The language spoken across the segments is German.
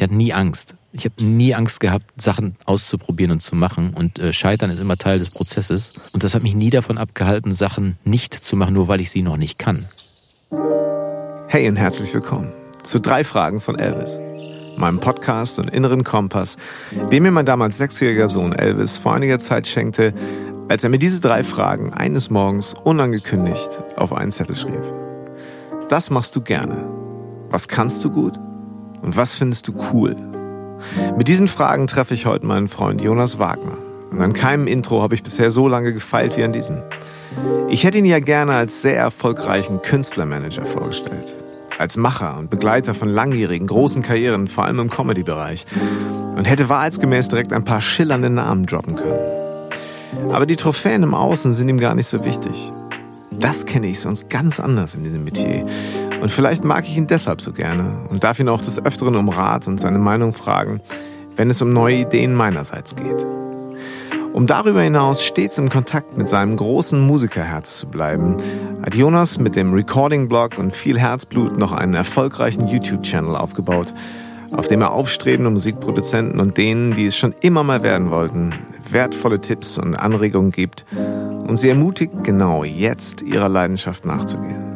Ich hatte nie Angst. Ich habe nie Angst gehabt, Sachen auszuprobieren und zu machen. Und äh, Scheitern ist immer Teil des Prozesses. Und das hat mich nie davon abgehalten, Sachen nicht zu machen, nur weil ich sie noch nicht kann. Hey und herzlich willkommen zu drei Fragen von Elvis, meinem Podcast und inneren Kompass, den mir mein damals sechsjähriger Sohn Elvis vor einiger Zeit schenkte, als er mir diese drei Fragen eines Morgens unangekündigt auf einen Zettel schrieb. Das machst du gerne. Was kannst du gut? Und was findest du cool? Mit diesen Fragen treffe ich heute meinen Freund Jonas Wagner. Und an keinem Intro habe ich bisher so lange gefeilt wie an diesem. Ich hätte ihn ja gerne als sehr erfolgreichen Künstlermanager vorgestellt. Als Macher und Begleiter von langjährigen, großen Karrieren, vor allem im Comedy-Bereich. Und hätte wahrheitsgemäß direkt ein paar schillernde Namen droppen können. Aber die Trophäen im Außen sind ihm gar nicht so wichtig. Das kenne ich sonst ganz anders in diesem Metier. Und vielleicht mag ich ihn deshalb so gerne und darf ihn auch des Öfteren um Rat und seine Meinung fragen, wenn es um neue Ideen meinerseits geht. Um darüber hinaus stets im Kontakt mit seinem großen Musikerherz zu bleiben, hat Jonas mit dem Recording-Blog und viel Herzblut noch einen erfolgreichen YouTube-Channel aufgebaut, auf dem er aufstrebende Musikproduzenten und denen, die es schon immer mal werden wollten, wertvolle Tipps und Anregungen gibt und sie ermutigt, genau jetzt ihrer Leidenschaft nachzugehen.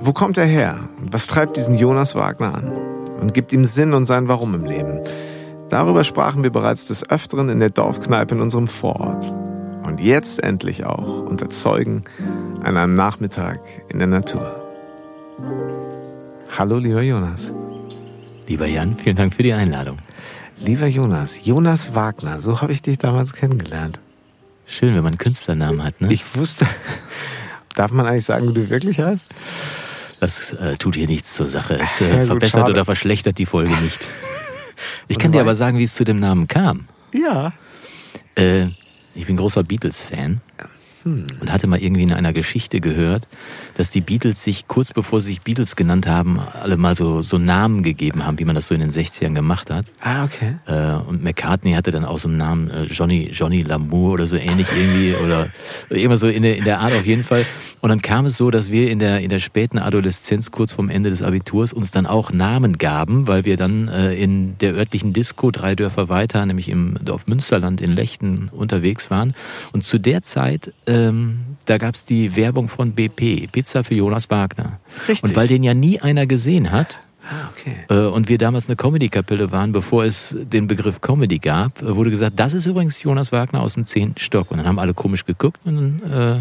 Wo kommt er her? Was treibt diesen Jonas Wagner an? Und gibt ihm Sinn und sein Warum im Leben? Darüber sprachen wir bereits des Öfteren in der Dorfkneipe in unserem Vorort. Und jetzt endlich auch unter Zeugen an einem Nachmittag in der Natur. Hallo, lieber Jonas. Lieber Jan, vielen Dank für die Einladung. Lieber Jonas, Jonas Wagner, so habe ich dich damals kennengelernt. Schön, wenn man einen Künstlernamen hat, ne? Ich wusste. Darf man eigentlich sagen, wie du wirklich heißt? Das äh, tut hier nichts zur Sache. Es äh, ja, gut, verbessert schade. oder verschlechtert die Folge nicht. Ich kann dir aber sagen, wie es zu dem Namen kam. Ja. Äh, ich bin großer Beatles-Fan hm. und hatte mal irgendwie in einer Geschichte gehört, dass die Beatles sich kurz bevor sie sich Beatles genannt haben, alle mal so, so Namen gegeben haben, wie man das so in den 60ern gemacht hat. Ah, okay. Äh, und McCartney hatte dann auch so einen Namen, äh, Johnny, Johnny Lamour oder so ähnlich irgendwie, oder immer so in der, in der Art auf jeden Fall. Und dann kam es so, dass wir in der, in der späten Adoleszenz, kurz vorm Ende des Abiturs, uns dann auch Namen gaben, weil wir dann äh, in der örtlichen Disco drei Dörfer weiter, nämlich im Dorf Münsterland in Lechten unterwegs waren. Und zu der Zeit, ähm, da gab es die Werbung von BP, Pizza für Jonas Wagner. Richtig. Und weil den ja nie einer gesehen hat, Ah, okay. Äh, und wir damals eine Comedy-Kapelle waren, bevor es den Begriff Comedy gab, äh, wurde gesagt, das ist übrigens Jonas Wagner aus dem zehnten Stock. Und dann haben alle komisch geguckt und dann, äh,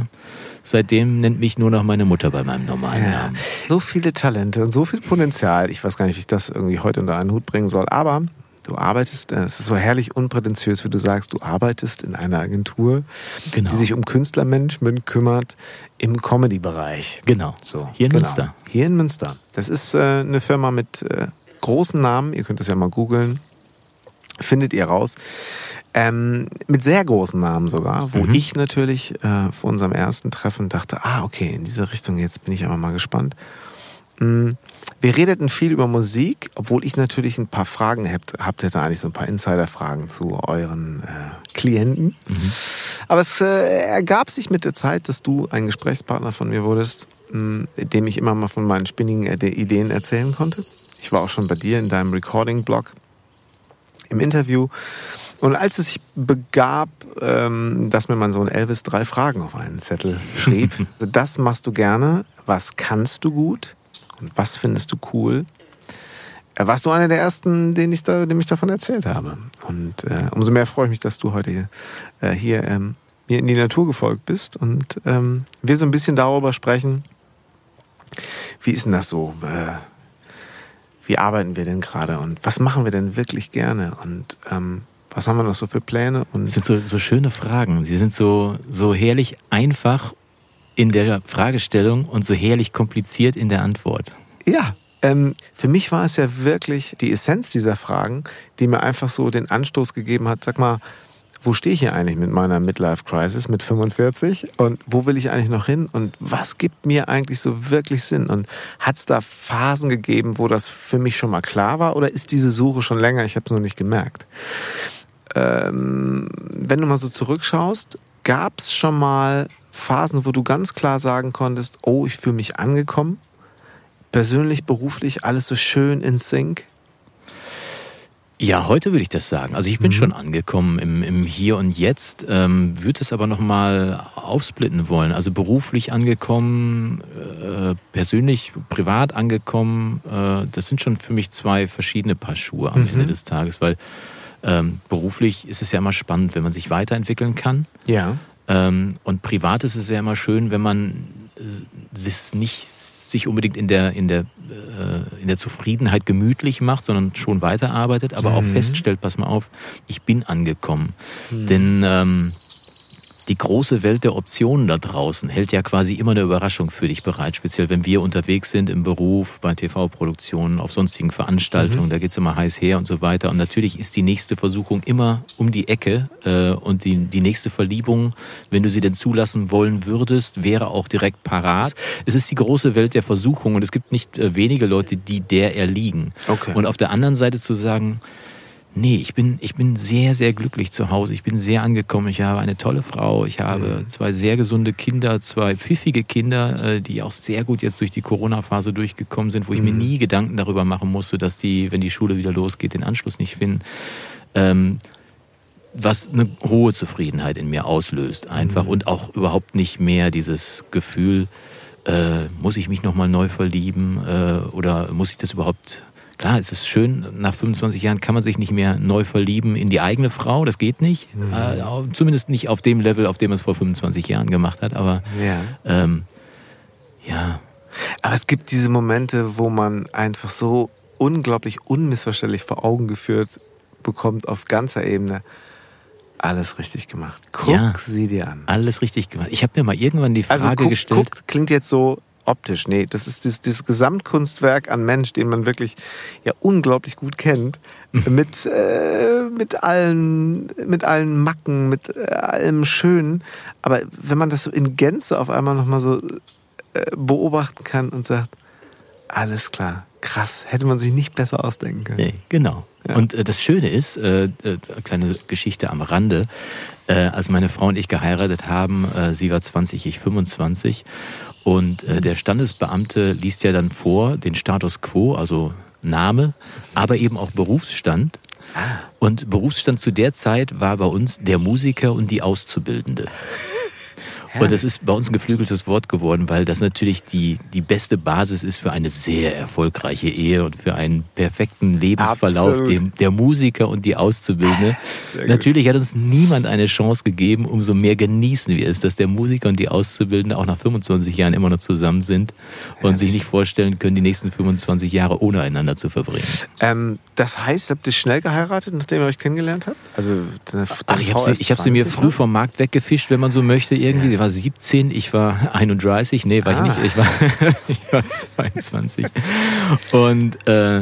seitdem nennt mich nur noch meine Mutter bei meinem normalen ja. Namen. So viele Talente und so viel Potenzial. Ich weiß gar nicht, wie ich das irgendwie heute unter einen Hut bringen soll. Aber Du arbeitest, äh, es ist so herrlich unprätentiös, wie du sagst, du arbeitest in einer Agentur, genau. die sich um Künstlermanagement kümmert im Comedy-Bereich. Genau. So, Hier in genau. Münster. Hier in Münster. Das ist äh, eine Firma mit äh, großen Namen, ihr könnt das ja mal googeln. Findet ihr raus. Ähm, mit sehr großen Namen sogar, wo mhm. ich natürlich äh, vor unserem ersten Treffen dachte, ah, okay, in diese Richtung, jetzt bin ich aber mal gespannt. Mhm. Wir redeten viel über Musik, obwohl ich natürlich ein paar Fragen habt, habt ihr da eigentlich so ein paar Insider-Fragen zu euren äh, Klienten. Mhm. Aber es äh, ergab sich mit der Zeit, dass du ein Gesprächspartner von mir wurdest, mh, dem ich immer mal von meinen spinnigen Ideen erzählen konnte. Ich war auch schon bei dir in deinem Recording-Blog im Interview. Und als es sich begab, ähm, dass mir man so ein Elvis drei Fragen auf einen Zettel schrieb, also das machst du gerne, was kannst du gut? Und was findest du cool? Äh, warst du einer der ersten, den ich da, dem ich davon erzählt habe. Und äh, umso mehr freue ich mich, dass du heute hier, äh, hier ähm, mir in die Natur gefolgt bist und ähm, wir so ein bisschen darüber sprechen, wie ist denn das so? Äh, wie arbeiten wir denn gerade und was machen wir denn wirklich gerne und ähm, was haben wir noch so für Pläne? Und das sind so, so schöne Fragen. Sie sind so, so herrlich einfach in der Fragestellung und so herrlich kompliziert in der Antwort. Ja, ähm, für mich war es ja wirklich die Essenz dieser Fragen, die mir einfach so den Anstoß gegeben hat, sag mal, wo stehe ich hier eigentlich mit meiner Midlife-Crisis mit 45 und wo will ich eigentlich noch hin und was gibt mir eigentlich so wirklich Sinn und hat es da Phasen gegeben, wo das für mich schon mal klar war oder ist diese Suche schon länger, ich habe es nur nicht gemerkt. Ähm, wenn du mal so zurückschaust, gab es schon mal Phasen, wo du ganz klar sagen konntest, oh, ich fühle mich angekommen? Persönlich, beruflich, alles so schön in Sync? Ja, heute würde ich das sagen. Also ich bin mhm. schon angekommen im, im, Hier und Jetzt, ähm, würde es aber nochmal aufsplitten wollen. Also beruflich angekommen, äh, persönlich, privat angekommen. Äh, das sind schon für mich zwei verschiedene Paar Schuhe am mhm. Ende des Tages, weil ähm, beruflich ist es ja immer spannend, wenn man sich weiterentwickeln kann. Ja. Ähm, und privat ist es ja immer schön, wenn man es nicht sich unbedingt in der, in der, äh, in der Zufriedenheit gemütlich macht, sondern schon weiterarbeitet, aber mhm. auch feststellt, pass mal auf, ich bin angekommen. Mhm. Denn ähm, die große Welt der Optionen da draußen hält ja quasi immer eine Überraschung für dich bereit, speziell wenn wir unterwegs sind im Beruf, bei TV-Produktionen, auf sonstigen Veranstaltungen, mhm. da geht's immer heiß her und so weiter. Und natürlich ist die nächste Versuchung immer um die Ecke äh, und die, die nächste Verliebung, wenn du sie denn zulassen wollen würdest, wäre auch direkt parat. Es ist die große Welt der Versuchung und es gibt nicht äh, wenige Leute, die der erliegen. Okay. Und auf der anderen Seite zu sagen, Nee, ich bin, ich bin sehr, sehr glücklich zu Hause. Ich bin sehr angekommen. Ich habe eine tolle Frau. Ich habe mhm. zwei sehr gesunde Kinder, zwei pfiffige Kinder, äh, die auch sehr gut jetzt durch die Corona-Phase durchgekommen sind, wo ich mhm. mir nie Gedanken darüber machen musste, dass die, wenn die Schule wieder losgeht, den Anschluss nicht finden. Ähm, was eine hohe Zufriedenheit in mir auslöst, einfach. Mhm. Und auch überhaupt nicht mehr dieses Gefühl, äh, muss ich mich nochmal neu verlieben äh, oder muss ich das überhaupt Klar, es ist schön, nach 25 Jahren kann man sich nicht mehr neu verlieben in die eigene Frau, das geht nicht. Mhm. Äh, zumindest nicht auf dem Level, auf dem man es vor 25 Jahren gemacht hat, aber ja. Ähm, ja. Aber es gibt diese Momente, wo man einfach so unglaublich unmissverständlich vor Augen geführt bekommt auf ganzer Ebene. Alles richtig gemacht. Guck ja, sie dir an. Alles richtig gemacht. Ich habe mir mal irgendwann die also Frage also guck, gestellt. Guckt klingt jetzt so optisch. Nee, das ist dieses, dieses Gesamtkunstwerk an Mensch, den man wirklich ja unglaublich gut kennt. Mhm. mit, äh, mit, allen, mit allen Macken, mit äh, allem Schönen. Aber wenn man das so in Gänze auf einmal nochmal so äh, beobachten kann und sagt, alles klar, krass, hätte man sich nicht besser ausdenken können. Nee, genau. Ja. Und äh, das Schöne ist, äh, äh, kleine Geschichte am Rande, äh, als meine Frau und ich geheiratet haben, äh, sie war 20, ich 25, und äh, der Standesbeamte liest ja dann vor den Status quo, also Name, aber eben auch Berufsstand. Ah. Und Berufsstand zu der Zeit war bei uns der Musiker und die Auszubildende. Und das ist bei uns ein geflügeltes Wort geworden, weil das natürlich die, die beste Basis ist für eine sehr erfolgreiche Ehe und für einen perfekten Lebensverlauf, dem, der Musiker und die Auszubildende. Natürlich hat uns niemand eine Chance gegeben, umso mehr genießen wir es, dass der Musiker und die Auszubildende auch nach 25 Jahren immer noch zusammen sind und ja. sich nicht vorstellen können, die nächsten 25 Jahre ohne einander zu verbringen. Ähm, das heißt, habt ihr schnell geheiratet, nachdem ihr euch kennengelernt habt? Also Ach, ich habe sie, hab sie mir früh vom Markt weggefischt, wenn man so möchte, irgendwie. Ja war 17, ich war 31, nee, war ah. ich nicht, ich war, ich war 22. Und äh,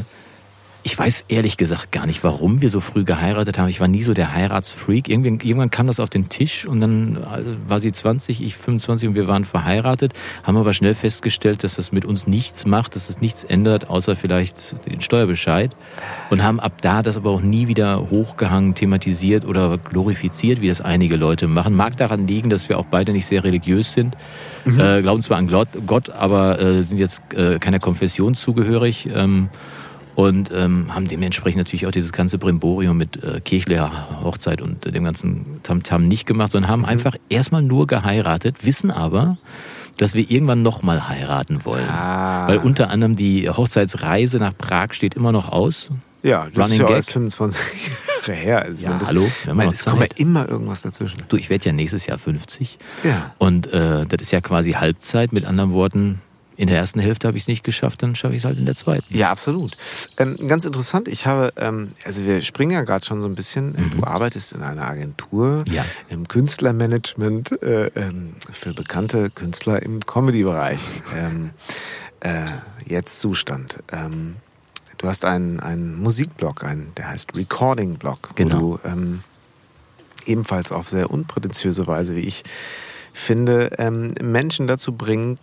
ich weiß ehrlich gesagt gar nicht, warum wir so früh geheiratet haben. Ich war nie so der Heiratsfreak. Irgendwann, irgendwann kam das auf den Tisch und dann also war sie 20, ich 25 und wir waren verheiratet, haben aber schnell festgestellt, dass das mit uns nichts macht, dass es das nichts ändert, außer vielleicht den Steuerbescheid. Und haben ab da das aber auch nie wieder hochgehangen, thematisiert oder glorifiziert, wie das einige Leute machen. Mag daran liegen, dass wir auch beide nicht sehr religiös sind. Mhm. Äh, glauben zwar an Gott, aber äh, sind jetzt äh, keiner Konfession zugehörig. Ähm, und ähm, haben dementsprechend natürlich auch dieses ganze Brimborium mit äh, kirchlicher Hochzeit und äh, dem ganzen Tamtam -Tam nicht gemacht, sondern haben mhm. einfach erstmal nur geheiratet, wissen aber, dass wir irgendwann nochmal heiraten wollen. Ah. Weil unter anderem die Hochzeitsreise nach Prag steht immer noch aus. Ja, das Running ist ja Gag. 25 Jahre her. Also ja, das, hallo, wir meine, es kommt ja immer irgendwas dazwischen. Du, ich werde ja nächstes Jahr 50. Ja. Und äh, das ist ja quasi Halbzeit. Mit anderen Worten, in der ersten Hälfte habe ich es nicht geschafft, dann schaffe ich es halt in der zweiten. Ja, absolut. Ähm, ganz interessant, ich habe, ähm, also wir springen ja gerade schon so ein bisschen, mhm. du arbeitest in einer Agentur ja. im Künstlermanagement äh, ähm, für bekannte Künstler im Comedy-Bereich. Ähm, äh, jetzt Zustand. Ähm, du hast einen, einen Musikblog, einen, der heißt Recording-Blog, genau. wo du ähm, ebenfalls auf sehr unprätentiöse Weise, wie ich finde, ähm, Menschen dazu bringt,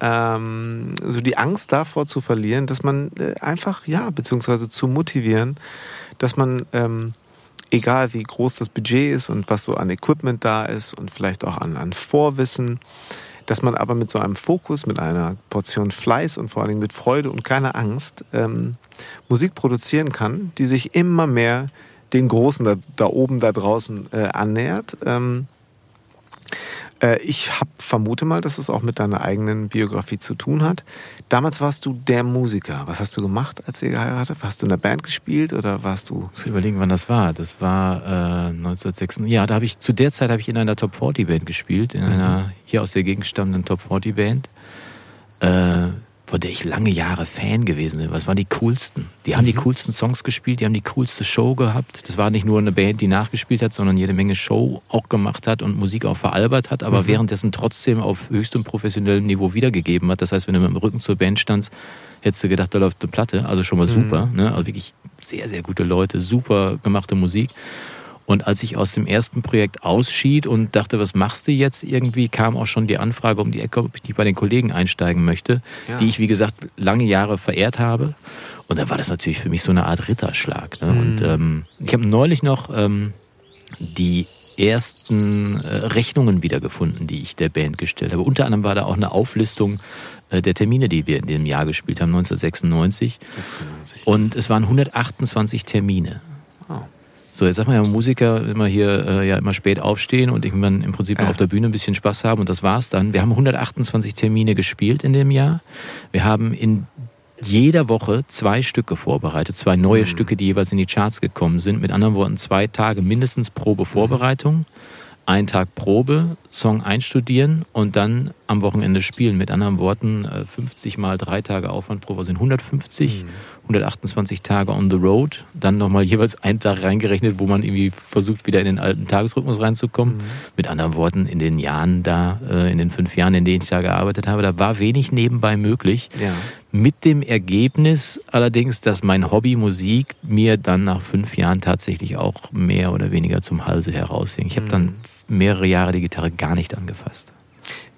ähm, so die Angst davor zu verlieren, dass man äh, einfach, ja, beziehungsweise zu motivieren, dass man, ähm, egal wie groß das Budget ist und was so an Equipment da ist und vielleicht auch an, an Vorwissen, dass man aber mit so einem Fokus, mit einer Portion Fleiß und vor allen Dingen mit Freude und keiner Angst ähm, Musik produzieren kann, die sich immer mehr den Großen da, da oben, da draußen äh, annähert. Ähm, äh, ich hab, vermute mal, dass es auch mit deiner eigenen Biografie zu tun hat. Damals warst du der Musiker. Was hast du gemacht, als ihr geheiratet? Hast du in der Band gespielt oder warst du? Ich überlegen, wann das war. Das war äh, 1906. Ja, da habe ich zu der Zeit habe ich in einer Top 40 Band gespielt, in mhm. einer hier aus der Gegend stammenden Top 40 Band. Äh, von der ich lange Jahre Fan gewesen bin. Was waren die coolsten? Die haben mhm. die coolsten Songs gespielt, die haben die coolste Show gehabt. Das war nicht nur eine Band, die nachgespielt hat, sondern jede Menge Show auch gemacht hat und Musik auch veralbert hat, aber mhm. währenddessen trotzdem auf höchstem professionellem Niveau wiedergegeben hat. Das heißt, wenn du mit dem Rücken zur Band standst, hättest du gedacht, da läuft eine Platte. Also schon mal mhm. super. Mhm. Ne? Also wirklich sehr, sehr gute Leute, super gemachte Musik. Und als ich aus dem ersten Projekt ausschied und dachte, was machst du jetzt, irgendwie kam auch schon die Anfrage um die Ecke, ob ich nicht bei den Kollegen einsteigen möchte, ja. die ich, wie gesagt, lange Jahre verehrt habe. Und da war das natürlich für mich so eine Art Ritterschlag. Ne? Mhm. Und ähm, ich habe neulich noch ähm, die ersten äh, Rechnungen wiedergefunden, die ich der Band gestellt habe. Unter anderem war da auch eine Auflistung äh, der Termine, die wir in dem Jahr gespielt haben, 1996. 96. Und es waren 128 Termine. Oh. So, jetzt sagt man ja Musiker immer hier äh, ja immer spät aufstehen und irgendwann im Prinzip nur auf der Bühne ein bisschen Spaß haben und das war's dann. Wir haben 128 Termine gespielt in dem Jahr. Wir haben in jeder Woche zwei Stücke vorbereitet, zwei neue mhm. Stücke, die jeweils in die Charts gekommen sind. Mit anderen Worten, zwei Tage mindestens Probe Vorbereitung, ein Tag Probe, Song einstudieren und dann am Wochenende spielen. Mit anderen Worten, 50 äh, mal drei Tage Aufwand pro Woche sind 150. Mhm 128 Tage on the road, dann nochmal jeweils einen Tag reingerechnet, wo man irgendwie versucht, wieder in den alten Tagesrhythmus reinzukommen. Mhm. Mit anderen Worten, in den Jahren da, äh, in den fünf Jahren, in denen ich da gearbeitet habe, da war wenig nebenbei möglich. Ja. Mit dem Ergebnis allerdings, dass mein Hobby Musik mir dann nach fünf Jahren tatsächlich auch mehr oder weniger zum Halse heraushing. Ich habe dann mhm. Mehrere Jahre die Gitarre gar nicht angefasst.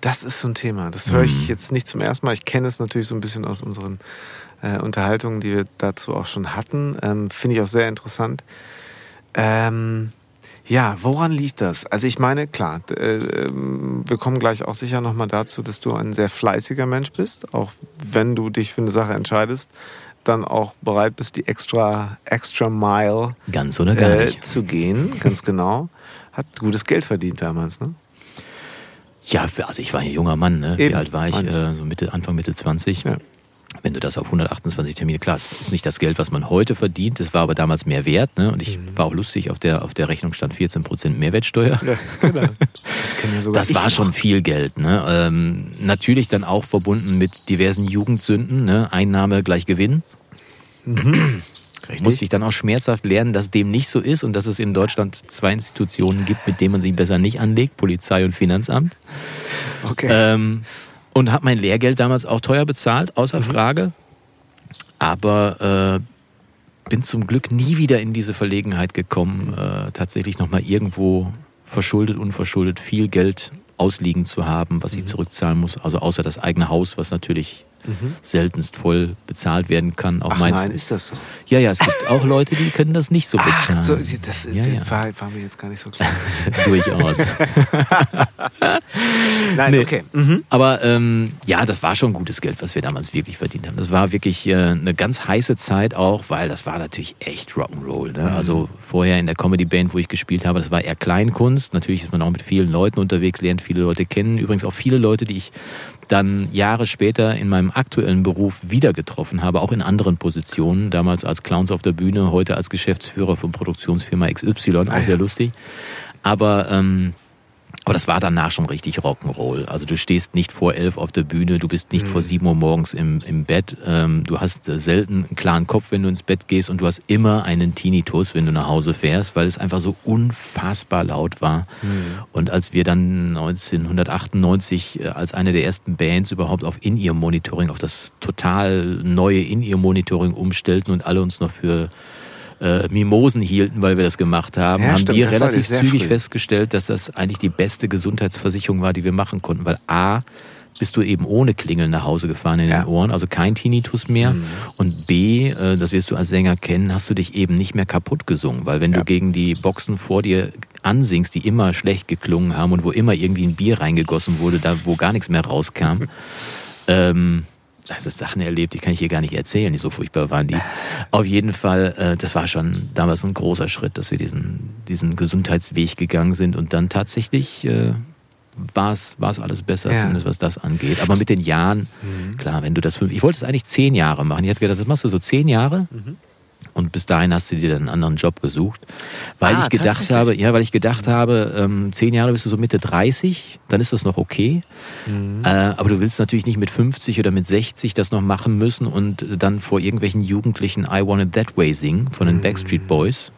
Das ist so ein Thema. Das höre ich mhm. jetzt nicht zum ersten Mal. Ich kenne es natürlich so ein bisschen aus unseren äh, Unterhaltungen, die wir dazu auch schon hatten. Ähm, Finde ich auch sehr interessant. Ähm, ja, woran liegt das? Also ich meine, klar, äh, ähm, wir kommen gleich auch sicher nochmal dazu, dass du ein sehr fleißiger Mensch bist, auch wenn du dich für eine Sache entscheidest, dann auch bereit bist, die extra, extra Mile ganz oder gar äh, zu gehen, ganz genau. Hat gutes Geld verdient damals, ne? Ja, also ich war ein junger Mann, ne? Wie alt war ich? Äh, so Mitte, Anfang, Mitte 20. Ja wenn du das auf 128 Termine, klar, das ist nicht das Geld, was man heute verdient, das war aber damals mehr wert. Ne? Und ich mhm. war auch lustig, auf der, auf der Rechnung stand 14% Mehrwertsteuer. Ja, genau. Das, ja das war schon viel Geld. Ne? Ähm, natürlich dann auch verbunden mit diversen Jugendsünden, ne? Einnahme gleich Gewinn. Mhm. Musste ich dann auch schmerzhaft lernen, dass dem nicht so ist und dass es in Deutschland zwei Institutionen gibt, mit denen man sich besser nicht anlegt, Polizei und Finanzamt. Okay. Ähm, und habe mein Lehrgeld damals auch teuer bezahlt, außer mhm. Frage. Aber äh, bin zum Glück nie wieder in diese Verlegenheit gekommen, äh, tatsächlich nochmal irgendwo verschuldet, unverschuldet viel Geld ausliegen zu haben, was ich mhm. zurückzahlen muss. Also außer das eigene Haus, was natürlich mhm. seltenst voll bezahlt werden kann. Auch Ach nein, ist das so? Ja, ja, es gibt auch Leute, die können das nicht so bezahlen. Ach, so, das ja, ja. War, war, mir jetzt gar nicht so klar. Durchaus. nein, nee. okay. Mhm. Aber ähm, ja, das war schon gutes Geld, was wir damals wirklich verdient haben. Das war wirklich äh, eine ganz heiße Zeit auch, weil das war natürlich echt Rock'n'Roll. Ne? Mhm. Also vorher in der Comedy-Band, wo ich gespielt habe, das war eher Kleinkunst. Natürlich ist man auch mit vielen Leuten unterwegs, lernt viele Leute kennen. Übrigens auch viele Leute, die ich dann Jahre später in meinem aktuellen Beruf wieder getroffen habe, auch in anderen Positionen, damals als Clowns auf der Bühne, heute als Geschäftsführer von Produktionsfirma XY, auch ah, sehr lustig. Aber ähm, aber das war danach schon richtig Rock'n'Roll. Also du stehst nicht vor elf auf der Bühne, du bist nicht mhm. vor sieben Uhr morgens im, im Bett. Ähm, du hast äh, selten einen klaren Kopf, wenn du ins Bett gehst und du hast immer einen Tinnitus, wenn du nach Hause fährst, weil es einfach so unfassbar laut war. Mhm. Und als wir dann 1998 äh, als eine der ersten Bands überhaupt auf In-Ear-Monitoring, auf das total neue In-Ear-Monitoring umstellten und alle uns noch für äh, Mimosen hielten, weil wir das gemacht haben, ja, haben stimmt, wir relativ zügig früh. festgestellt, dass das eigentlich die beste Gesundheitsversicherung war, die wir machen konnten. Weil A, bist du eben ohne Klingeln nach Hause gefahren in ja. den Ohren, also kein Tinnitus mehr. Mhm. Und B, äh, das wirst du als Sänger kennen, hast du dich eben nicht mehr kaputt gesungen, weil wenn ja. du gegen die Boxen vor dir ansingst, die immer schlecht geklungen haben und wo immer irgendwie ein Bier reingegossen wurde, da wo gar nichts mehr rauskam. ähm, also Sachen erlebt, die kann ich hier gar nicht erzählen, die so furchtbar waren die. Auf jeden Fall, äh, das war schon damals ein großer Schritt, dass wir diesen, diesen Gesundheitsweg gegangen sind und dann tatsächlich äh, war es alles besser, ja. zumindest was das angeht. Aber mit den Jahren, mhm. klar, wenn du das fünf, ich wollte es eigentlich zehn Jahre machen. Ich hatte gedacht, das machst du so zehn Jahre. Mhm. Und bis dahin hast du dir dann einen anderen Job gesucht. Weil ah, ich gedacht habe, ja, weil ich gedacht habe, ähm, zehn Jahre bist du so Mitte 30, dann ist das noch okay. Mhm. Äh, aber du willst natürlich nicht mit 50 oder mit 60 das noch machen müssen und dann vor irgendwelchen Jugendlichen I Want It That Way singen von den mhm. Backstreet Boys.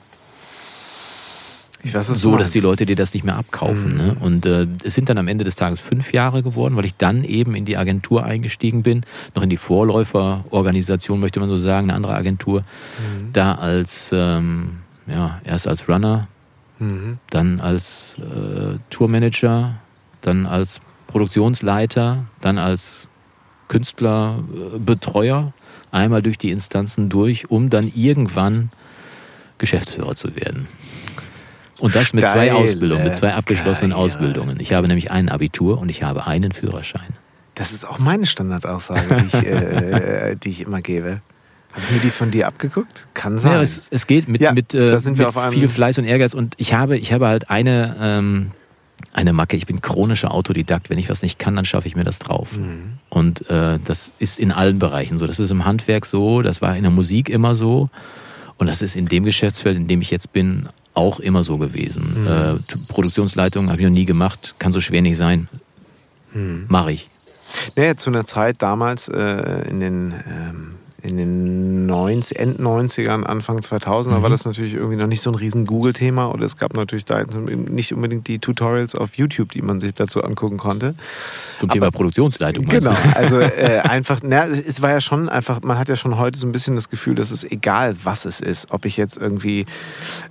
Ich weiß, so, dass die Leute dir das nicht mehr abkaufen. Mhm. Ne? Und äh, es sind dann am Ende des Tages fünf Jahre geworden, weil ich dann eben in die Agentur eingestiegen bin, noch in die Vorläuferorganisation, möchte man so sagen, eine andere Agentur, mhm. da als, ähm, ja, erst als Runner, mhm. dann als äh, Tourmanager, dann als Produktionsleiter, dann als Künstlerbetreuer, einmal durch die Instanzen durch, um dann irgendwann Geschäftsführer zu werden. Und das mit Geil, zwei Ausbildungen, mit zwei abgeschlossenen Geil. Ausbildungen. Ich habe nämlich ein Abitur und ich habe einen Führerschein. Das ist auch meine Standardaussage, die ich, äh, die ich immer gebe. Habe ich mir die von dir abgeguckt? Kann sein. Ja, es, es geht mit, ja, mit, äh, mit viel Fleiß und Ehrgeiz. Und ich habe, ich habe halt eine, ähm, eine Macke. Ich bin chronischer Autodidakt. Wenn ich was nicht kann, dann schaffe ich mir das drauf. Mhm. Und äh, das ist in allen Bereichen so. Das ist im Handwerk so, das war in der Musik immer so. Und das ist in dem Geschäftsfeld, in dem ich jetzt bin, auch immer so gewesen. Mhm. Äh, Produktionsleitung habe ich noch nie gemacht, kann so schwer nicht sein. Mhm. Mache ich. Naja, zu einer Zeit damals äh, in den ähm, in den 90, End 90ern, Anfang 2000er mhm. war das natürlich irgendwie noch nicht so ein riesen Google-Thema oder es gab natürlich da nicht unbedingt die Tutorials auf YouTube, die man sich dazu angucken konnte. Zum Thema Produktionsleitung. Genau, also äh, einfach, na, es war ja schon einfach, man hat ja schon heute so ein bisschen das Gefühl, dass es egal, was es ist, ob ich jetzt irgendwie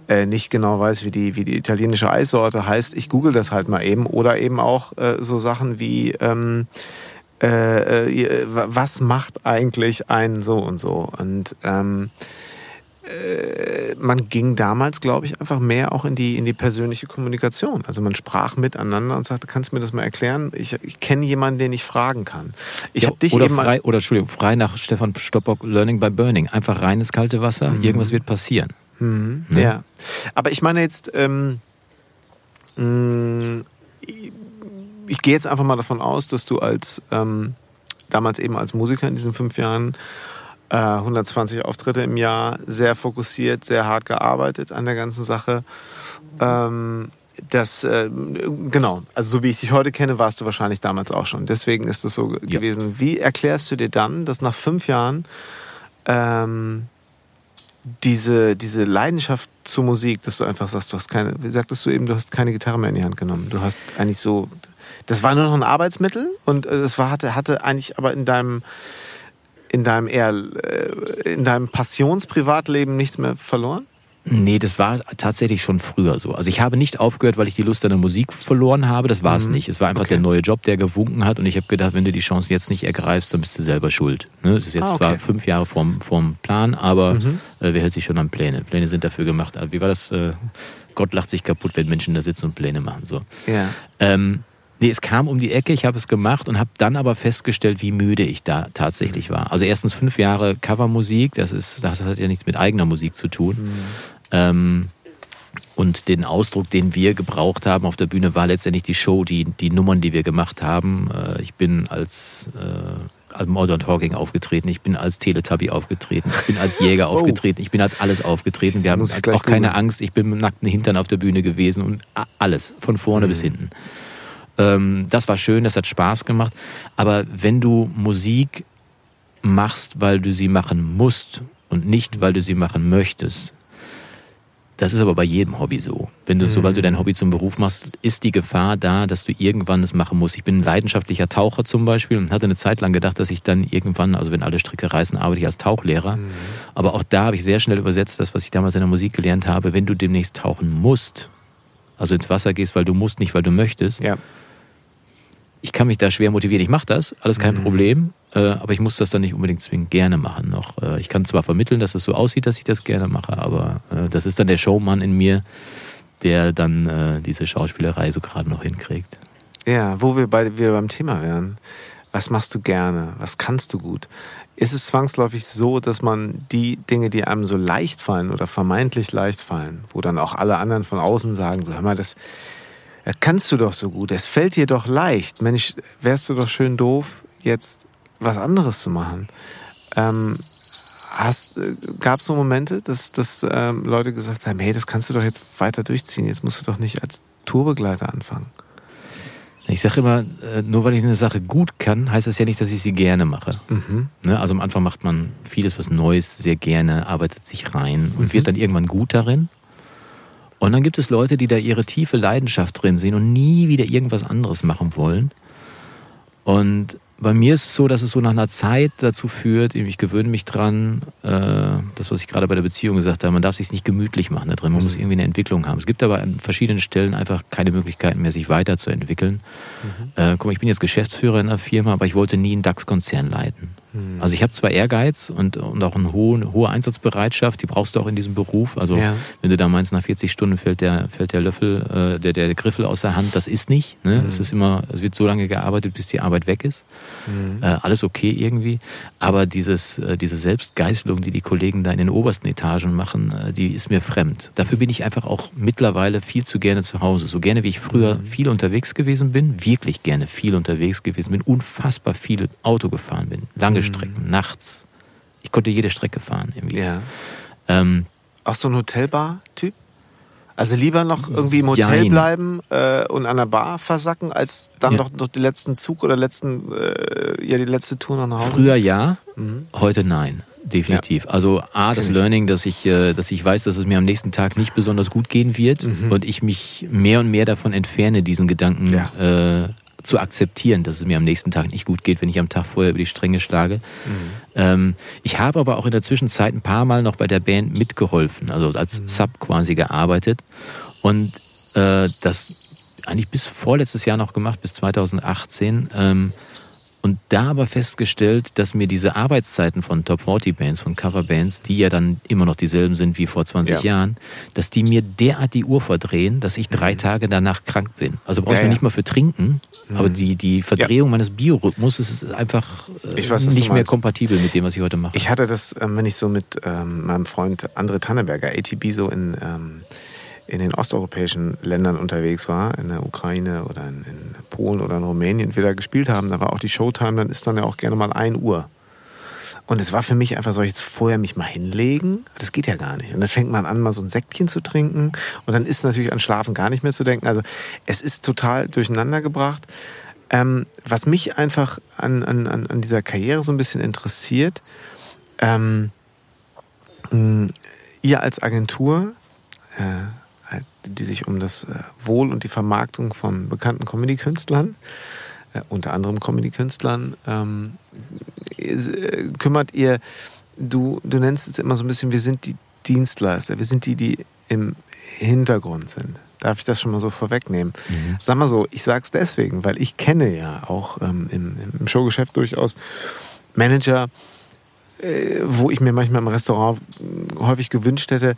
äh, nicht genau weiß, wie die, wie die italienische Eissorte heißt, ich google das halt mal eben oder eben auch äh, so Sachen wie ähm, äh, äh was macht eigentlich ein so und so. Und ähm, äh, man ging damals, glaube ich, einfach mehr auch in die, in die persönliche Kommunikation. Also man sprach miteinander und sagte, kannst du mir das mal erklären? Ich, ich kenne jemanden, den ich fragen kann. Ich ja, dich oder frei, oder Entschuldigung, frei nach Stefan Stoppock Learning by Burning. Einfach reines kalte Wasser, mhm. irgendwas wird passieren. Mhm. Ja. ja. Aber ich meine jetzt, ähm, mh, mm, ich gehe jetzt einfach mal davon aus, dass du als ähm, damals eben als Musiker in diesen fünf Jahren äh, 120 Auftritte im Jahr, sehr fokussiert, sehr hart gearbeitet an der ganzen Sache. Ähm, das, äh, genau, also so wie ich dich heute kenne, warst du wahrscheinlich damals auch schon. Deswegen ist das so ja. gewesen. Wie erklärst du dir dann, dass nach fünf Jahren ähm, diese, diese Leidenschaft zur Musik, dass du einfach sagst, du hast keine, wie sagtest du eben, du hast keine Gitarre mehr in die Hand genommen. Du hast eigentlich so das war nur noch ein Arbeitsmittel und äh, das war, hatte, hatte eigentlich aber in deinem, in deinem eher, äh, in deinem Passionsprivatleben nichts mehr verloren? Nee, das war tatsächlich schon früher so. Also ich habe nicht aufgehört, weil ich die Lust an der Musik verloren habe. Das war es mhm. nicht. Es war einfach okay. der neue Job, der gewunken hat. Und ich habe gedacht, wenn du die Chance jetzt nicht ergreifst, dann bist du selber schuld. Ne? Das ist jetzt ah, okay. zwar fünf Jahre vorm, vorm Plan, aber mhm. äh, wer hält sich schon an Pläne? Pläne sind dafür gemacht. Wie war das? Äh, Gott lacht sich kaputt, wenn Menschen da sitzen und Pläne machen. So. Ja. Ähm, Nee, es kam um die Ecke, ich habe es gemacht und habe dann aber festgestellt, wie müde ich da tatsächlich war. Also erstens fünf Jahre Covermusik, das ist, das hat ja nichts mit eigener Musik zu tun. Mhm. Ähm, und den Ausdruck, den wir gebraucht haben auf der Bühne, war letztendlich die Show, die, die Nummern, die wir gemacht haben. Äh, ich bin als, äh, als Modern Talking aufgetreten, ich bin als Teletubby aufgetreten, ich bin als Jäger oh. aufgetreten, ich bin als alles aufgetreten. Wir haben auch keine Angst, ich bin mit nackten Hintern auf der Bühne gewesen und alles, von vorne mhm. bis hinten. Ähm, das war schön, das hat Spaß gemacht. Aber wenn du Musik machst, weil du sie machen musst und nicht, weil du sie machen möchtest, das ist aber bei jedem Hobby so. Wenn du, mhm. sobald du dein Hobby zum Beruf machst, ist die Gefahr da, dass du irgendwann es machen musst. Ich bin ein leidenschaftlicher Taucher zum Beispiel und hatte eine Zeit lang gedacht, dass ich dann irgendwann, also wenn alle Stricke reißen, arbeite ich als Tauchlehrer. Mhm. Aber auch da habe ich sehr schnell übersetzt, das, was ich damals in der Musik gelernt habe, wenn du demnächst tauchen musst, also ins Wasser gehst, weil du musst, nicht weil du möchtest, ja ich kann mich da schwer motivieren. Ich mache das, alles kein mhm. Problem, äh, aber ich muss das dann nicht unbedingt zwingend gerne machen noch. Äh, ich kann zwar vermitteln, dass es so aussieht, dass ich das gerne mache, aber äh, das ist dann der Showmann in mir, der dann äh, diese Schauspielerei so gerade noch hinkriegt. Ja, wo wir beide wieder beim Thema wären. Was machst du gerne? Was kannst du gut? Ist es zwangsläufig so, dass man die Dinge, die einem so leicht fallen oder vermeintlich leicht fallen, wo dann auch alle anderen von außen sagen, so hör mal, das, das kannst du doch so gut, es fällt dir doch leicht. Mensch, wärst du doch schön doof, jetzt was anderes zu machen. Ähm, äh, Gab es so Momente, dass, dass ähm, Leute gesagt haben, hey, das kannst du doch jetzt weiter durchziehen, jetzt musst du doch nicht als Tourbegleiter anfangen? Ich sage immer, äh, nur weil ich eine Sache gut kann, heißt das ja nicht, dass ich sie gerne mache. Mhm. Ne? Also am Anfang macht man vieles, was Neues, sehr gerne, arbeitet sich rein und mhm. wird dann irgendwann gut darin. Und dann gibt es Leute, die da ihre tiefe Leidenschaft drin sehen und nie wieder irgendwas anderes machen wollen. Und bei mir ist es so, dass es so nach einer Zeit dazu führt, ich gewöhne mich dran, äh, das, was ich gerade bei der Beziehung gesagt habe, man darf sich nicht gemütlich machen da drin, man mhm. muss irgendwie eine Entwicklung haben. Es gibt aber an verschiedenen Stellen einfach keine Möglichkeiten mehr, sich weiterzuentwickeln. Mhm. Äh, guck mal, ich bin jetzt Geschäftsführer in einer Firma, aber ich wollte nie einen DAX-Konzern leiten. Mhm. Also ich habe zwar Ehrgeiz und, und auch eine hohe, hohe Einsatzbereitschaft, die brauchst du auch in diesem Beruf. Also ja. wenn du da meinst, nach 40 Stunden fällt der, fällt der Löffel, äh, der, der Griffel aus der Hand, das ist nicht. Ne? Mhm. Es ist immer, es wird so lange gearbeitet, bis die Arbeit weg ist. Mhm. Äh, alles okay irgendwie. Aber dieses, äh, diese Selbstgeißelung, die die Kollegen da in den obersten Etagen machen, äh, die ist mir fremd. Dafür bin ich einfach auch mittlerweile viel zu gerne zu Hause. So gerne wie ich früher mhm. viel unterwegs gewesen bin, wirklich gerne viel unterwegs gewesen bin, unfassbar viel Auto gefahren bin, lange lange Strecken, mhm. nachts. Ich konnte jede Strecke fahren. Irgendwie. Ja. Ähm, Auch so ein Hotelbar-Typ? Also lieber noch irgendwie im Hotel Jein. bleiben äh, und an der Bar versacken, als dann ja. noch, noch den letzten Zug oder letzten, äh, ja, die letzte Tour noch nach Hause? Früher ja, mhm. heute nein. Definitiv. Ja. Also A, das, das Learning, dass ich, äh, dass ich weiß, dass es mir am nächsten Tag nicht besonders gut gehen wird mhm. und ich mich mehr und mehr davon entferne, diesen Gedanken ja. äh, zu akzeptieren, dass es mir am nächsten Tag nicht gut geht, wenn ich am Tag vorher über die Stränge schlage. Mhm. Ähm, ich habe aber auch in der Zwischenzeit ein paar Mal noch bei der Band mitgeholfen, also als mhm. Sub quasi gearbeitet und äh, das eigentlich bis vorletztes Jahr noch gemacht, bis 2018. Ähm, und da aber festgestellt, dass mir diese Arbeitszeiten von Top 40 Bands, von Coverbands, die ja dann immer noch dieselben sind wie vor 20 ja. Jahren, dass die mir derart die Uhr verdrehen, dass ich drei mhm. Tage danach krank bin. Also brauche ich ja, ja. nicht mal für trinken, mhm. aber die, die Verdrehung meines Biorhythmus ist einfach äh, weiß, nicht mehr kompatibel mit dem, was ich heute mache. Ich hatte das, ähm, wenn ich so mit ähm, meinem Freund André Tanneberger, ATB, so in... Ähm in den osteuropäischen Ländern unterwegs war, in der Ukraine oder in, in Polen oder in Rumänien, da gespielt haben, da war auch die Showtime, dann ist dann ja auch gerne mal ein Uhr. Und es war für mich einfach, soll ich jetzt vorher mich mal hinlegen? Das geht ja gar nicht. Und dann fängt man an, mal so ein Säckchen zu trinken. Und dann ist natürlich an Schlafen gar nicht mehr zu denken. Also es ist total durcheinander gebracht. Ähm, was mich einfach an, an, an dieser Karriere so ein bisschen interessiert, ähm, ihr als Agentur, äh, die sich um das äh, Wohl und die Vermarktung von bekannten Comedy-Künstlern, äh, unter anderem Comedy-Künstlern, ähm, äh, kümmert ihr. Du, du nennst es immer so ein bisschen, wir sind die Dienstleister, wir sind die, die im Hintergrund sind. Darf ich das schon mal so vorwegnehmen? Mhm. Sag mal so, ich sag's deswegen, weil ich kenne ja auch ähm, im, im Showgeschäft durchaus Manager, äh, wo ich mir manchmal im Restaurant häufig gewünscht hätte,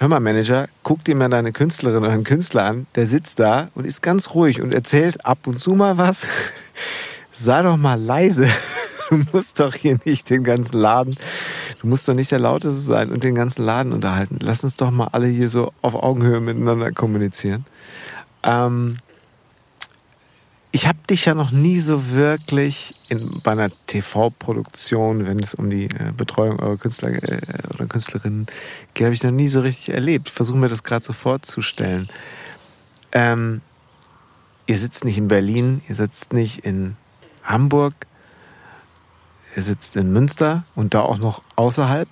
hör mal Manager, guck dir mal deine Künstlerin oder einen Künstler an, der sitzt da und ist ganz ruhig und erzählt ab und zu mal was. Sei doch mal leise. Du musst doch hier nicht den ganzen Laden, du musst doch nicht der Lauteste sein und den ganzen Laden unterhalten. Lass uns doch mal alle hier so auf Augenhöhe miteinander kommunizieren. Ähm, ich habe dich ja noch nie so wirklich in, bei einer TV-Produktion, wenn es um die äh, Betreuung eurer Künstler äh, oder Künstlerinnen geht, habe ich noch nie so richtig erlebt. Versuche mir das gerade so vorzustellen. Ähm, ihr sitzt nicht in Berlin, ihr sitzt nicht in Hamburg, ihr sitzt in Münster und da auch noch außerhalb.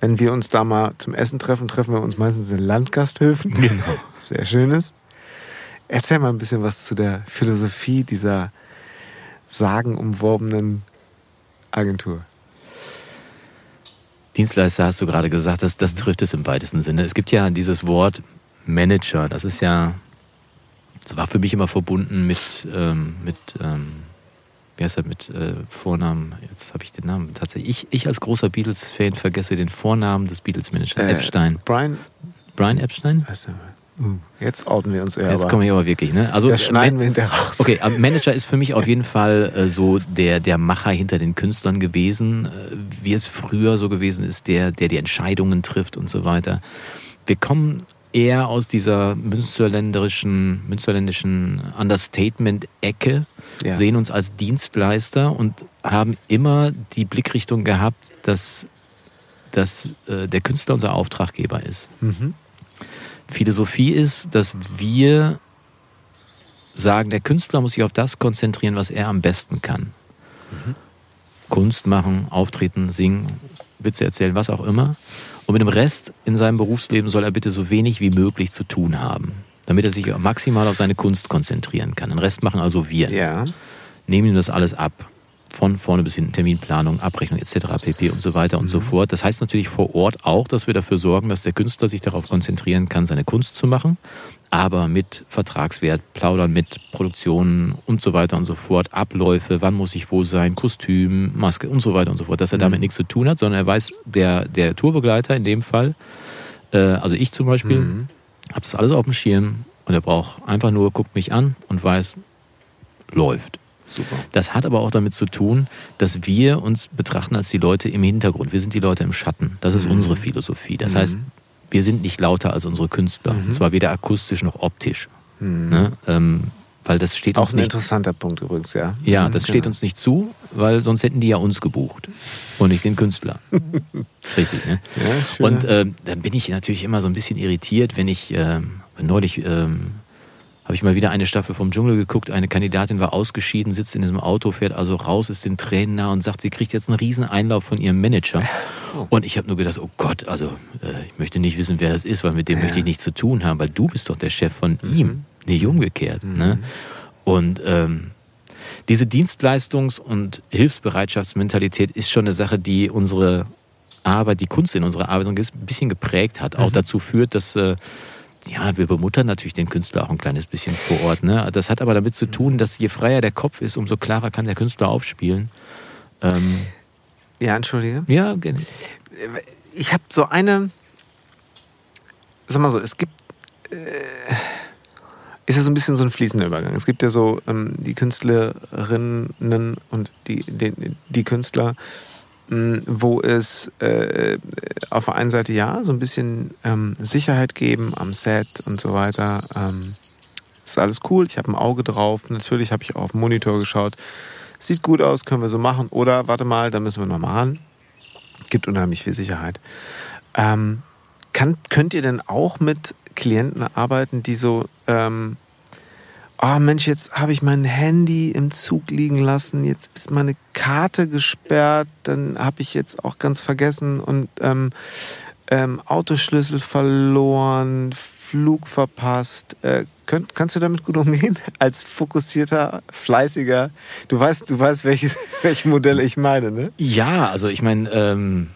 Wenn wir uns da mal zum Essen treffen, treffen wir uns meistens in Landgasthöfen. Genau. Sehr schönes. Erzähl mal ein bisschen was zu der Philosophie dieser sagenumworbenen Agentur. Dienstleister hast du gerade gesagt, das, das trifft es im weitesten Sinne. Es gibt ja dieses Wort Manager, das ist ja, das war für mich immer verbunden mit, ähm, mit ähm, wie heißt er, mit äh, Vornamen, jetzt habe ich den Namen tatsächlich. Ich, ich als großer Beatles-Fan vergesse den Vornamen des Beatles-Managers, äh, Epstein. Brian. Brian Epstein? Weißt du, Jetzt outen wir uns eher. Jetzt komme ich aber wirklich, ne? Also, das schneiden wir hinterher raus. Okay, Manager ist für mich auf jeden Fall äh, so der, der Macher hinter den Künstlern gewesen, äh, wie es früher so gewesen ist, der, der die Entscheidungen trifft und so weiter. Wir kommen eher aus dieser münsterländischen, münsterländischen Understatement-Ecke, ja. sehen uns als Dienstleister und haben immer die Blickrichtung gehabt, dass, dass äh, der Künstler unser Auftraggeber ist. Mhm. Philosophie ist, dass wir sagen, der Künstler muss sich auf das konzentrieren, was er am besten kann. Mhm. Kunst machen, auftreten, singen, Witze erzählen, was auch immer. Und mit dem Rest in seinem Berufsleben soll er bitte so wenig wie möglich zu tun haben, damit er sich maximal auf seine Kunst konzentrieren kann. Den Rest machen also wir. Ja. Nehmen ihm das alles ab von vorne bis hin Terminplanung, Abrechnung etc. pp. und so weiter und mhm. so fort. Das heißt natürlich vor Ort auch, dass wir dafür sorgen, dass der Künstler sich darauf konzentrieren kann, seine Kunst zu machen, aber mit Vertragswert, Plaudern mit Produktionen und so weiter und so fort, Abläufe, wann muss ich wo sein, Kostüm, Maske und so weiter und so fort, dass er damit mhm. nichts zu tun hat, sondern er weiß, der, der Tourbegleiter in dem Fall, äh, also ich zum Beispiel, mhm. habe das alles auf dem Schirm und er braucht einfach nur, guckt mich an und weiß, läuft. Super. Das hat aber auch damit zu tun, dass wir uns betrachten als die Leute im Hintergrund. Wir sind die Leute im Schatten. Das ist mhm. unsere Philosophie. Das mhm. heißt, wir sind nicht lauter als unsere Künstler. Mhm. Und zwar weder akustisch noch optisch. Mhm. Ne? Ähm, weil das steht auch uns ein nicht, interessanter Punkt übrigens, ja. Ja, mhm, das genau. steht uns nicht zu, weil sonst hätten die ja uns gebucht und nicht den Künstler. Richtig, ne? Ja, und äh, dann bin ich natürlich immer so ein bisschen irritiert, wenn ich äh, neulich ähm, habe ich mal wieder eine Staffel vom Dschungel geguckt. Eine Kandidatin war ausgeschieden, sitzt in diesem Auto, fährt also raus, ist den Tränen nah und sagt, sie kriegt jetzt einen riesen Einlauf von ihrem Manager. Oh. Und ich habe nur gedacht, oh Gott, also äh, ich möchte nicht wissen, wer das ist, weil mit dem ja. möchte ich nichts zu tun haben, weil du bist doch der Chef von mhm. ihm, nicht umgekehrt. Mhm. Ne? Und ähm, diese Dienstleistungs- und Hilfsbereitschaftsmentalität ist schon eine Sache, die unsere Arbeit, die Kunst in unserer Arbeit ein bisschen geprägt hat. Auch mhm. dazu führt, dass äh, ja, wir bemuttern natürlich den Künstler auch ein kleines bisschen vor Ort. Ne? Das hat aber damit zu tun, dass je freier der Kopf ist, umso klarer kann der Künstler aufspielen. Ähm ja, entschuldige. Ja, gerne. Ich habe so eine, sag mal so, es gibt, äh, ist ja so ein bisschen so ein fließender Übergang. Es gibt ja so ähm, die Künstlerinnen und die, die, die Künstler, wo es äh, auf der einen Seite ja so ein bisschen ähm, Sicherheit geben am Set und so weiter. Ähm, ist alles cool, ich habe ein Auge drauf. Natürlich habe ich auch auf den Monitor geschaut. Sieht gut aus, können wir so machen. Oder warte mal, da müssen wir noch machen. Gibt unheimlich viel Sicherheit. Ähm, kann, könnt ihr denn auch mit Klienten arbeiten, die so ähm, oh Mensch, jetzt habe ich mein Handy im Zug liegen lassen, jetzt ist meine Karte gesperrt, dann habe ich jetzt auch ganz vergessen und ähm, ähm, Autoschlüssel verloren, Flug verpasst. Äh, könnt, kannst du damit gut umgehen? Als fokussierter, fleißiger, du weißt, du weißt, welches, welche Modelle ich meine, ne? Ja, also ich meine, ähm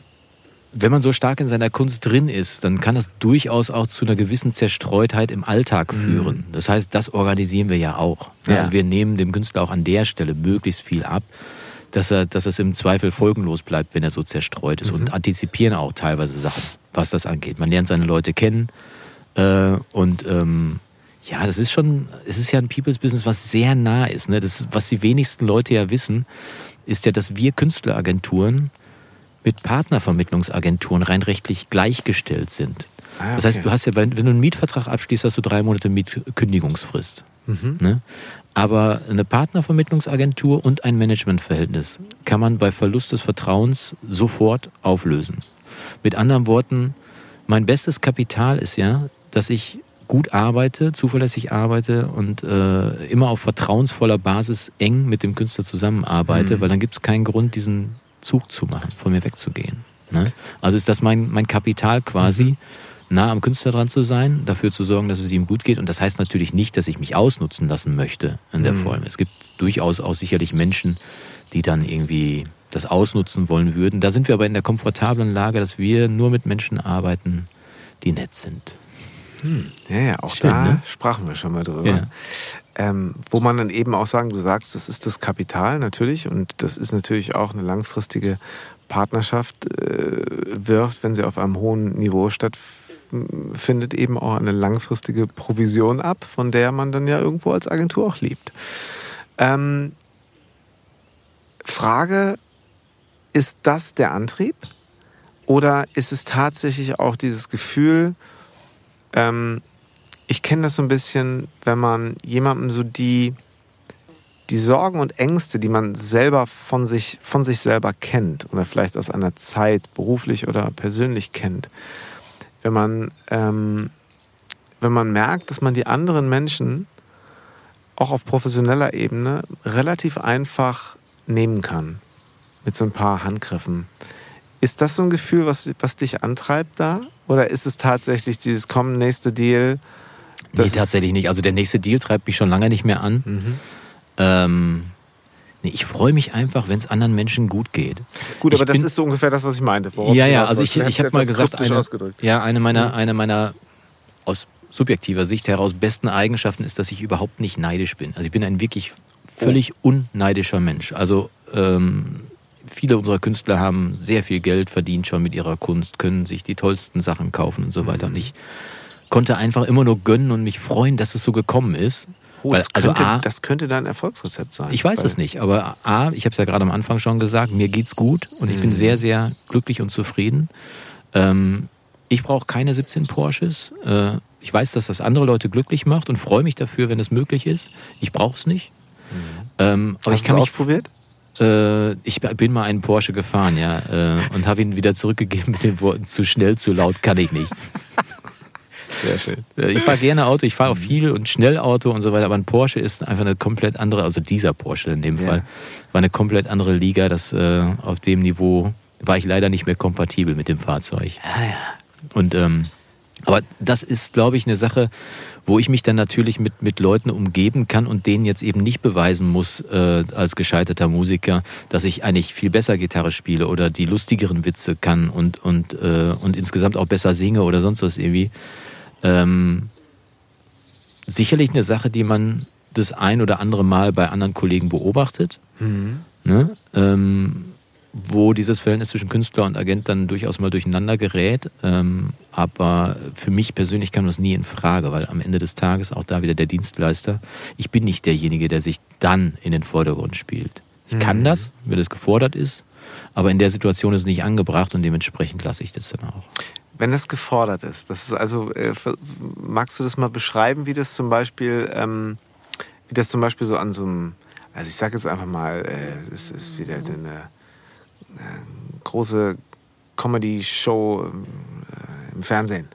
wenn man so stark in seiner Kunst drin ist, dann kann das durchaus auch zu einer gewissen Zerstreutheit im Alltag mhm. führen. Mhm. Das heißt, das organisieren wir ja auch. Ja. Also wir nehmen dem Künstler auch an der Stelle möglichst viel ab, dass er, dass es im Zweifel folgenlos bleibt, wenn er so zerstreut ist mhm. und antizipieren auch teilweise Sachen, was das angeht. Man lernt seine Leute kennen äh, und ähm, ja, das ist schon, es ist ja ein People's Business, was sehr nah ist. Ne? Das, was die wenigsten Leute ja wissen, ist ja, dass wir Künstleragenturen mit Partnervermittlungsagenturen rein rechtlich gleichgestellt sind. Ah, okay. Das heißt, du hast ja, wenn du einen Mietvertrag abschließt, hast du drei Monate Mietkündigungsfrist. Mhm. Ne? Aber eine Partnervermittlungsagentur und ein Managementverhältnis kann man bei Verlust des Vertrauens sofort auflösen. Mit anderen Worten, mein bestes Kapital ist ja, dass ich gut arbeite, zuverlässig arbeite und äh, immer auf vertrauensvoller Basis eng mit dem Künstler zusammenarbeite, mhm. weil dann gibt es keinen Grund, diesen Zug zu machen, von mir wegzugehen. Ne? Also ist das mein, mein Kapital quasi, mhm. nah am Künstler dran zu sein, dafür zu sorgen, dass es ihm gut geht. Und das heißt natürlich nicht, dass ich mich ausnutzen lassen möchte in der mhm. Form. Es gibt durchaus auch sicherlich Menschen, die dann irgendwie das ausnutzen wollen würden. Da sind wir aber in der komfortablen Lage, dass wir nur mit Menschen arbeiten, die nett sind. Hm. Ja, ja, auch Schön, da ne? sprachen wir schon mal drüber. Ja. Ähm, wo man dann eben auch sagen, du sagst, das ist das Kapital natürlich und das ist natürlich auch eine langfristige Partnerschaft äh, wirft, wenn sie auf einem hohen Niveau stattfindet findet eben auch eine langfristige Provision ab, von der man dann ja irgendwo als Agentur auch liebt. Ähm, Frage, ist das der Antrieb? Oder ist es tatsächlich auch dieses Gefühl, ähm, ich kenne das so ein bisschen, wenn man jemandem so die, die Sorgen und Ängste, die man selber von sich, von sich selber kennt oder vielleicht aus einer Zeit beruflich oder persönlich kennt, wenn man, ähm, wenn man merkt, dass man die anderen Menschen auch auf professioneller Ebene relativ einfach nehmen kann mit so ein paar Handgriffen. Ist das so ein Gefühl, was, was dich antreibt da? Oder ist es tatsächlich dieses komm, nächste Deal? Nee, tatsächlich nicht. Also der nächste Deal treibt mich schon lange nicht mehr an. Mhm. Ähm, nee, ich freue mich einfach, wenn es anderen Menschen gut geht. Gut, ich aber das ist so ungefähr das, was ich meinte. Ja, ja, also ich, ich habe mal gesagt, eine, ja, eine meiner, mhm. eine meiner aus subjektiver Sicht heraus besten Eigenschaften ist, dass ich überhaupt nicht neidisch bin. Also ich bin ein wirklich völlig oh. unneidischer Mensch. Also ähm, viele unserer Künstler haben sehr viel Geld verdient schon mit ihrer Kunst, können sich die tollsten Sachen kaufen und so weiter. Und ich konnte einfach immer nur gönnen und mich freuen, dass es so gekommen ist. Oh, Weil, das, also könnte, A, das könnte dein Erfolgsrezept sein. Ich weiß es nicht, aber A, ich habe es ja gerade am Anfang schon gesagt, mir geht's gut und ich mhm. bin sehr, sehr glücklich und zufrieden. Ähm, ich brauche keine 17 Porsches. Äh, ich weiß, dass das andere Leute glücklich macht und freue mich dafür, wenn es möglich ist. Ich brauche es nicht. Mhm. Ähm, aber Hast ich kann mich ausprobiert? Äh, ich bin mal einen Porsche gefahren, ja, äh, und habe ihn wieder zurückgegeben mit den Worten: zu schnell, zu laut kann ich nicht. Sehr schön. Äh, ich fahre gerne Auto, ich fahre auch viel und schnell Auto und so weiter, aber ein Porsche ist einfach eine komplett andere, also dieser Porsche in dem Fall, war eine komplett andere Liga. Das äh, auf dem Niveau war ich leider nicht mehr kompatibel mit dem Fahrzeug. Ah, ja. Und ähm, aber das ist, glaube ich, eine Sache, wo ich mich dann natürlich mit, mit Leuten umgeben kann und denen jetzt eben nicht beweisen muss, äh, als gescheiterter Musiker, dass ich eigentlich viel besser Gitarre spiele oder die lustigeren Witze kann und, und, äh, und insgesamt auch besser singe oder sonst was irgendwie. Ähm, sicherlich eine Sache, die man das ein oder andere Mal bei anderen Kollegen beobachtet. Mhm. Ne? Ähm, wo dieses Verhältnis zwischen Künstler und Agent dann durchaus mal durcheinander gerät. Ähm, aber für mich persönlich kam das nie in Frage, weil am Ende des Tages auch da wieder der Dienstleister. Ich bin nicht derjenige, der sich dann in den Vordergrund spielt. Ich mhm. kann das, wenn es gefordert ist, aber in der Situation ist es nicht angebracht und dementsprechend lasse ich das dann auch. Wenn es gefordert ist, das ist also, äh, magst du das mal beschreiben, wie das zum Beispiel, ähm, wie das zum Beispiel so an so einem, also ich sage jetzt einfach mal, äh, es ist wieder eine große Comedy-Show äh, im Fernsehen.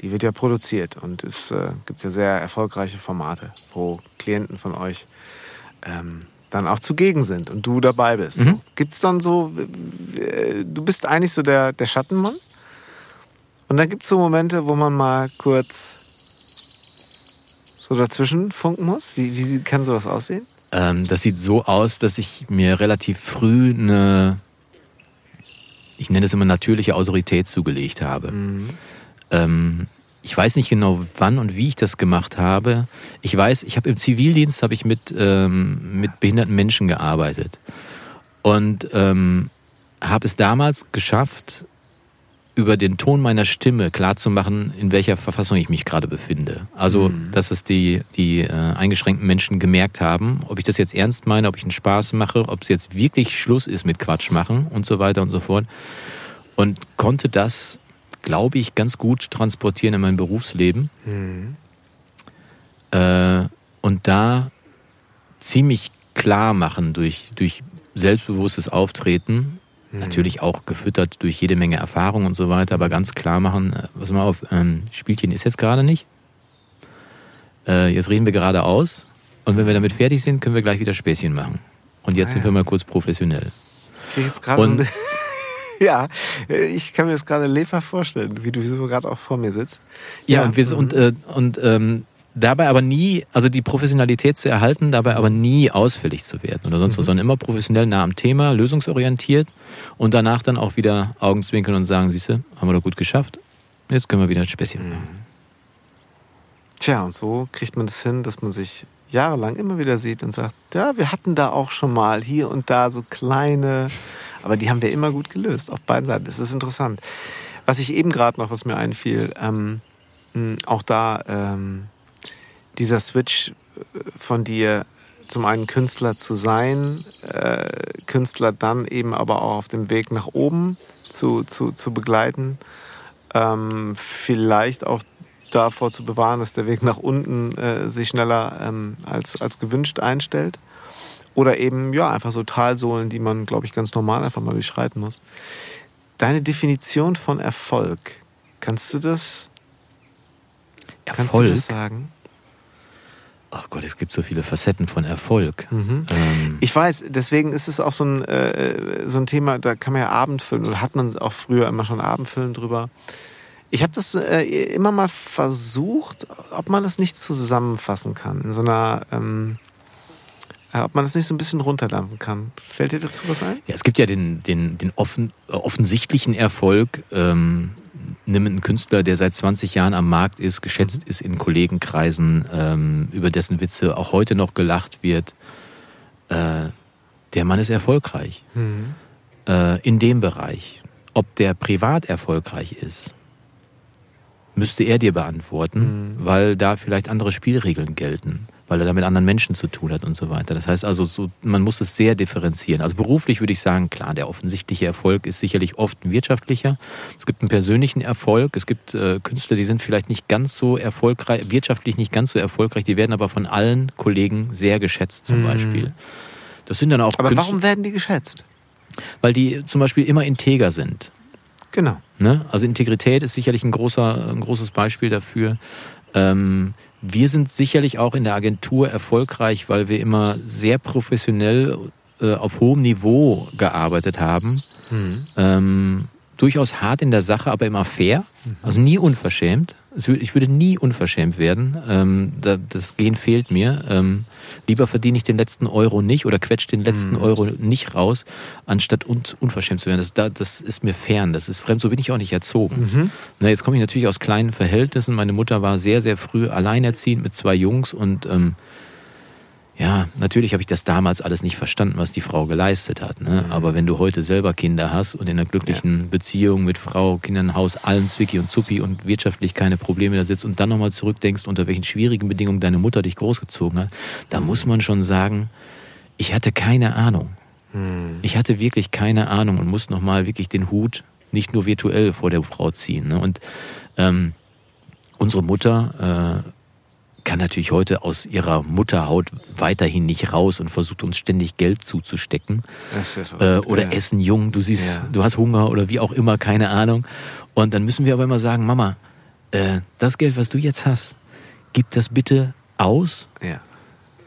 Die wird ja produziert und es äh, gibt ja sehr erfolgreiche Formate, wo Klienten von euch ähm, dann auch zugegen sind und du dabei bist. Mhm. Gibt es dann so, äh, du bist eigentlich so der, der Schattenmann und dann gibt es so Momente, wo man mal kurz so dazwischen funken muss. Wie, wie kann sowas aussehen? Ähm, das sieht so aus, dass ich mir relativ früh eine ich nenne es immer natürliche Autorität zugelegt habe. Mhm. Ähm, ich weiß nicht genau, wann und wie ich das gemacht habe. Ich weiß, ich habe im Zivildienst habe ich mit ähm, mit behinderten Menschen gearbeitet und ähm, habe es damals geschafft, über den Ton meiner Stimme klarzumachen, in welcher Verfassung ich mich gerade befinde. Also, mhm. dass es die, die äh, eingeschränkten Menschen gemerkt haben, ob ich das jetzt ernst meine, ob ich einen Spaß mache, ob es jetzt wirklich Schluss ist mit Quatsch machen und so weiter und so fort. Und konnte das, glaube ich, ganz gut transportieren in mein Berufsleben. Mhm. Äh, und da ziemlich klar machen durch, durch selbstbewusstes Auftreten, Mhm. Natürlich auch gefüttert durch jede Menge Erfahrung und so weiter, aber ganz klar machen, äh, was mal auf, ähm, Spielchen ist jetzt gerade nicht. Äh, jetzt reden wir gerade aus und wenn wir damit fertig sind, können wir gleich wieder Späßchen machen. Und jetzt ah, sind wir mal kurz professionell. Ich jetzt gerade so ja, ich kann mir das gerade lebhaft vorstellen, wie du so gerade auch vor mir sitzt. Ja, ja. und, wir, und, äh, und ähm, dabei aber nie, also die Professionalität zu erhalten, dabei aber nie ausfällig zu werden oder sonst was, mhm. sondern immer professionell nah am Thema, lösungsorientiert und danach dann auch wieder Augenzwinkern und sagen, siehste, haben wir doch gut geschafft, jetzt können wir wieder ein Späßchen machen. Mhm. Tja, und so kriegt man es das hin, dass man sich jahrelang immer wieder sieht und sagt, ja, wir hatten da auch schon mal hier und da so kleine, aber die haben wir immer gut gelöst, auf beiden Seiten. Das ist interessant. was ich eben gerade noch, was mir einfiel, ähm, auch da ähm, dieser Switch äh, von dir zum einen Künstler zu sein, äh, Künstler dann eben aber auch auf dem Weg nach oben zu, zu, zu begleiten, ähm, vielleicht auch davor zu bewahren, dass der Weg nach unten äh, sich schneller ähm, als, als gewünscht einstellt. Oder eben, ja, einfach so Talsohlen, die man, glaube ich, ganz normal einfach mal durchschreiten muss. Deine Definition von Erfolg, kannst du das, Erfolg? kannst du das sagen? Ach Gott, es gibt so viele Facetten von Erfolg. Mhm. Ähm ich weiß, deswegen ist es auch so ein, äh, so ein Thema, da kann man ja Abendfilmen, oder hat man auch früher immer schon Abendfilme drüber. Ich habe das äh, immer mal versucht, ob man das nicht zusammenfassen kann, in so einer, ähm, äh, ob man das nicht so ein bisschen runterdampfen kann. Fällt dir dazu was ein? Ja, es gibt ja den, den, den offen, offensichtlichen Erfolg, ähm, nimm einen Künstler, der seit 20 Jahren am Markt ist, geschätzt mhm. ist in Kollegenkreisen, ähm, über dessen Witze auch heute noch gelacht wird. Äh, der Mann ist erfolgreich. Mhm. Äh, in dem Bereich. Ob der privat erfolgreich ist, müsste er dir beantworten, mhm. weil da vielleicht andere Spielregeln gelten weil er da mit anderen Menschen zu tun hat und so weiter. Das heißt also, so, man muss es sehr differenzieren. Also beruflich würde ich sagen, klar, der offensichtliche Erfolg ist sicherlich oft ein wirtschaftlicher. Es gibt einen persönlichen Erfolg. Es gibt äh, Künstler, die sind vielleicht nicht ganz so erfolgreich, wirtschaftlich nicht ganz so erfolgreich, die werden aber von allen Kollegen sehr geschätzt zum mhm. Beispiel. Das sind dann auch. Aber Künstler, warum werden die geschätzt? Weil die zum Beispiel immer integer sind. Genau. Ne? Also Integrität ist sicherlich ein, großer, ein großes Beispiel dafür. Ähm, wir sind sicherlich auch in der Agentur erfolgreich, weil wir immer sehr professionell äh, auf hohem Niveau gearbeitet haben. Mhm. Ähm, durchaus hart in der Sache, aber immer fair. Mhm. Also nie unverschämt. Ich würde nie unverschämt werden. Ähm, das Gehen fehlt mir. Ähm, lieber verdiene ich den letzten Euro nicht oder quetsche den letzten mhm. Euro nicht raus, anstatt unverschämt zu werden. Das, das, ist mir fern, das ist fremd. So bin ich auch nicht erzogen. Mhm. Na, jetzt komme ich natürlich aus kleinen Verhältnissen. Meine Mutter war sehr, sehr früh alleinerziehend mit zwei Jungs und ähm, ja, natürlich habe ich das damals alles nicht verstanden, was die Frau geleistet hat. Ne? Mhm. Aber wenn du heute selber Kinder hast und in einer glücklichen ja. Beziehung mit Frau, Kindern, Haus, allem Zwicky und Zuppi und wirtschaftlich keine Probleme da sitzt und dann nochmal zurückdenkst, unter welchen schwierigen Bedingungen deine Mutter dich großgezogen hat, da mhm. muss man schon sagen, ich hatte keine Ahnung. Mhm. Ich hatte wirklich keine Ahnung und musste nochmal wirklich den Hut nicht nur virtuell vor der Frau ziehen. Ne? Und ähm, unsere Mutter äh, kann natürlich heute aus ihrer Mutterhaut weiterhin nicht raus und versucht uns ständig Geld zuzustecken. Äh, oder ja. essen jung, du siehst, ja. du hast Hunger oder wie auch immer, keine Ahnung. Und dann müssen wir aber immer sagen, Mama, äh, das Geld, was du jetzt hast, gib das bitte aus ja.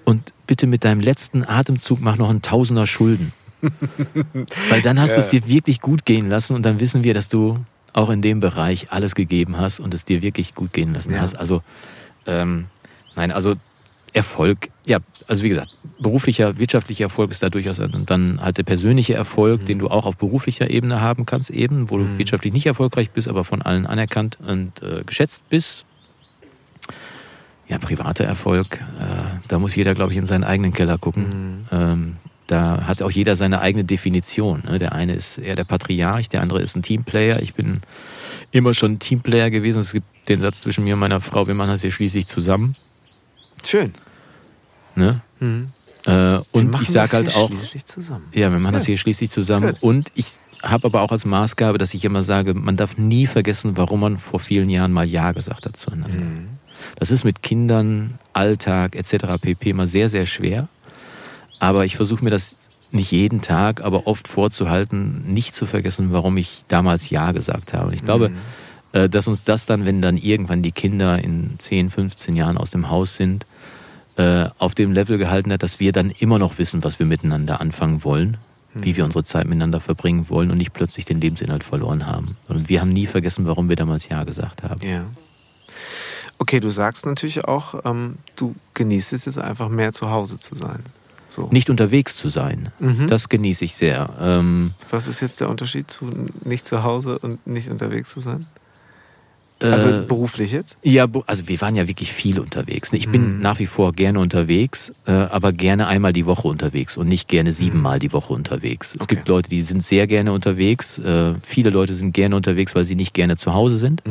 und bitte mit deinem letzten Atemzug mach noch ein Tausender Schulden. Weil dann hast du es dir wirklich gut gehen lassen und dann wissen wir, dass du auch in dem Bereich alles gegeben hast und es dir wirklich gut gehen lassen hast. Also ähm, Nein, also Erfolg, ja, also wie gesagt, beruflicher, wirtschaftlicher Erfolg ist da durchaus und dann halt der persönliche Erfolg, mhm. den du auch auf beruflicher Ebene haben kannst, eben, wo mhm. du wirtschaftlich nicht erfolgreich bist, aber von allen anerkannt und äh, geschätzt bist. Ja, privater Erfolg, äh, da muss jeder, glaube ich, in seinen eigenen Keller gucken. Mhm. Ähm, da hat auch jeder seine eigene Definition. Ne? Der eine ist eher der Patriarch, der andere ist ein Teamplayer. Ich bin immer schon Teamplayer gewesen. Es gibt den Satz zwischen mir und meiner Frau, wir machen das hier schließlich zusammen. Schön. Ne? Mhm. Äh, und ich sage halt auch. Zusammen. Ja, wir machen ja. das hier schließlich zusammen. Good. Und ich habe aber auch als Maßgabe, dass ich immer sage, man darf nie vergessen, warum man vor vielen Jahren mal Ja gesagt hat zueinander. Mhm. Das ist mit Kindern, Alltag etc. pp. immer sehr, sehr schwer. Aber ich versuche mir das nicht jeden Tag, aber oft vorzuhalten, nicht zu vergessen, warum ich damals Ja gesagt habe. Und ich glaube, mhm äh, dass uns das dann, wenn dann irgendwann die Kinder in 10, 15 Jahren aus dem Haus sind, äh, auf dem Level gehalten hat, dass wir dann immer noch wissen, was wir miteinander anfangen wollen, mhm. wie wir unsere Zeit miteinander verbringen wollen und nicht plötzlich den Lebensinhalt verloren haben. Und wir haben nie vergessen, warum wir damals Ja gesagt haben. Ja. Okay, du sagst natürlich auch, ähm, du genießt es jetzt einfach mehr zu Hause zu sein. So. Nicht unterwegs zu sein. Mhm. Das genieße ich sehr. Ähm, Was ist jetzt der Unterschied zu nicht zu Hause und nicht unterwegs zu sein? Also Äh, beruflich jetzt? Ja, also wir waren ja wirklich viel unterwegs. ne? Ich bin Mhm. nach wie vor gerne unterwegs, äh, aber gerne einmal die Woche unterwegs und nicht gerne siebenmal die Woche unterwegs. Es Mhm. Okay. gibt Leute, die sind sehr gerne unterwegs. Äh, viele Leute sind gerne unterwegs, weil sie nicht gerne zu Hause sind.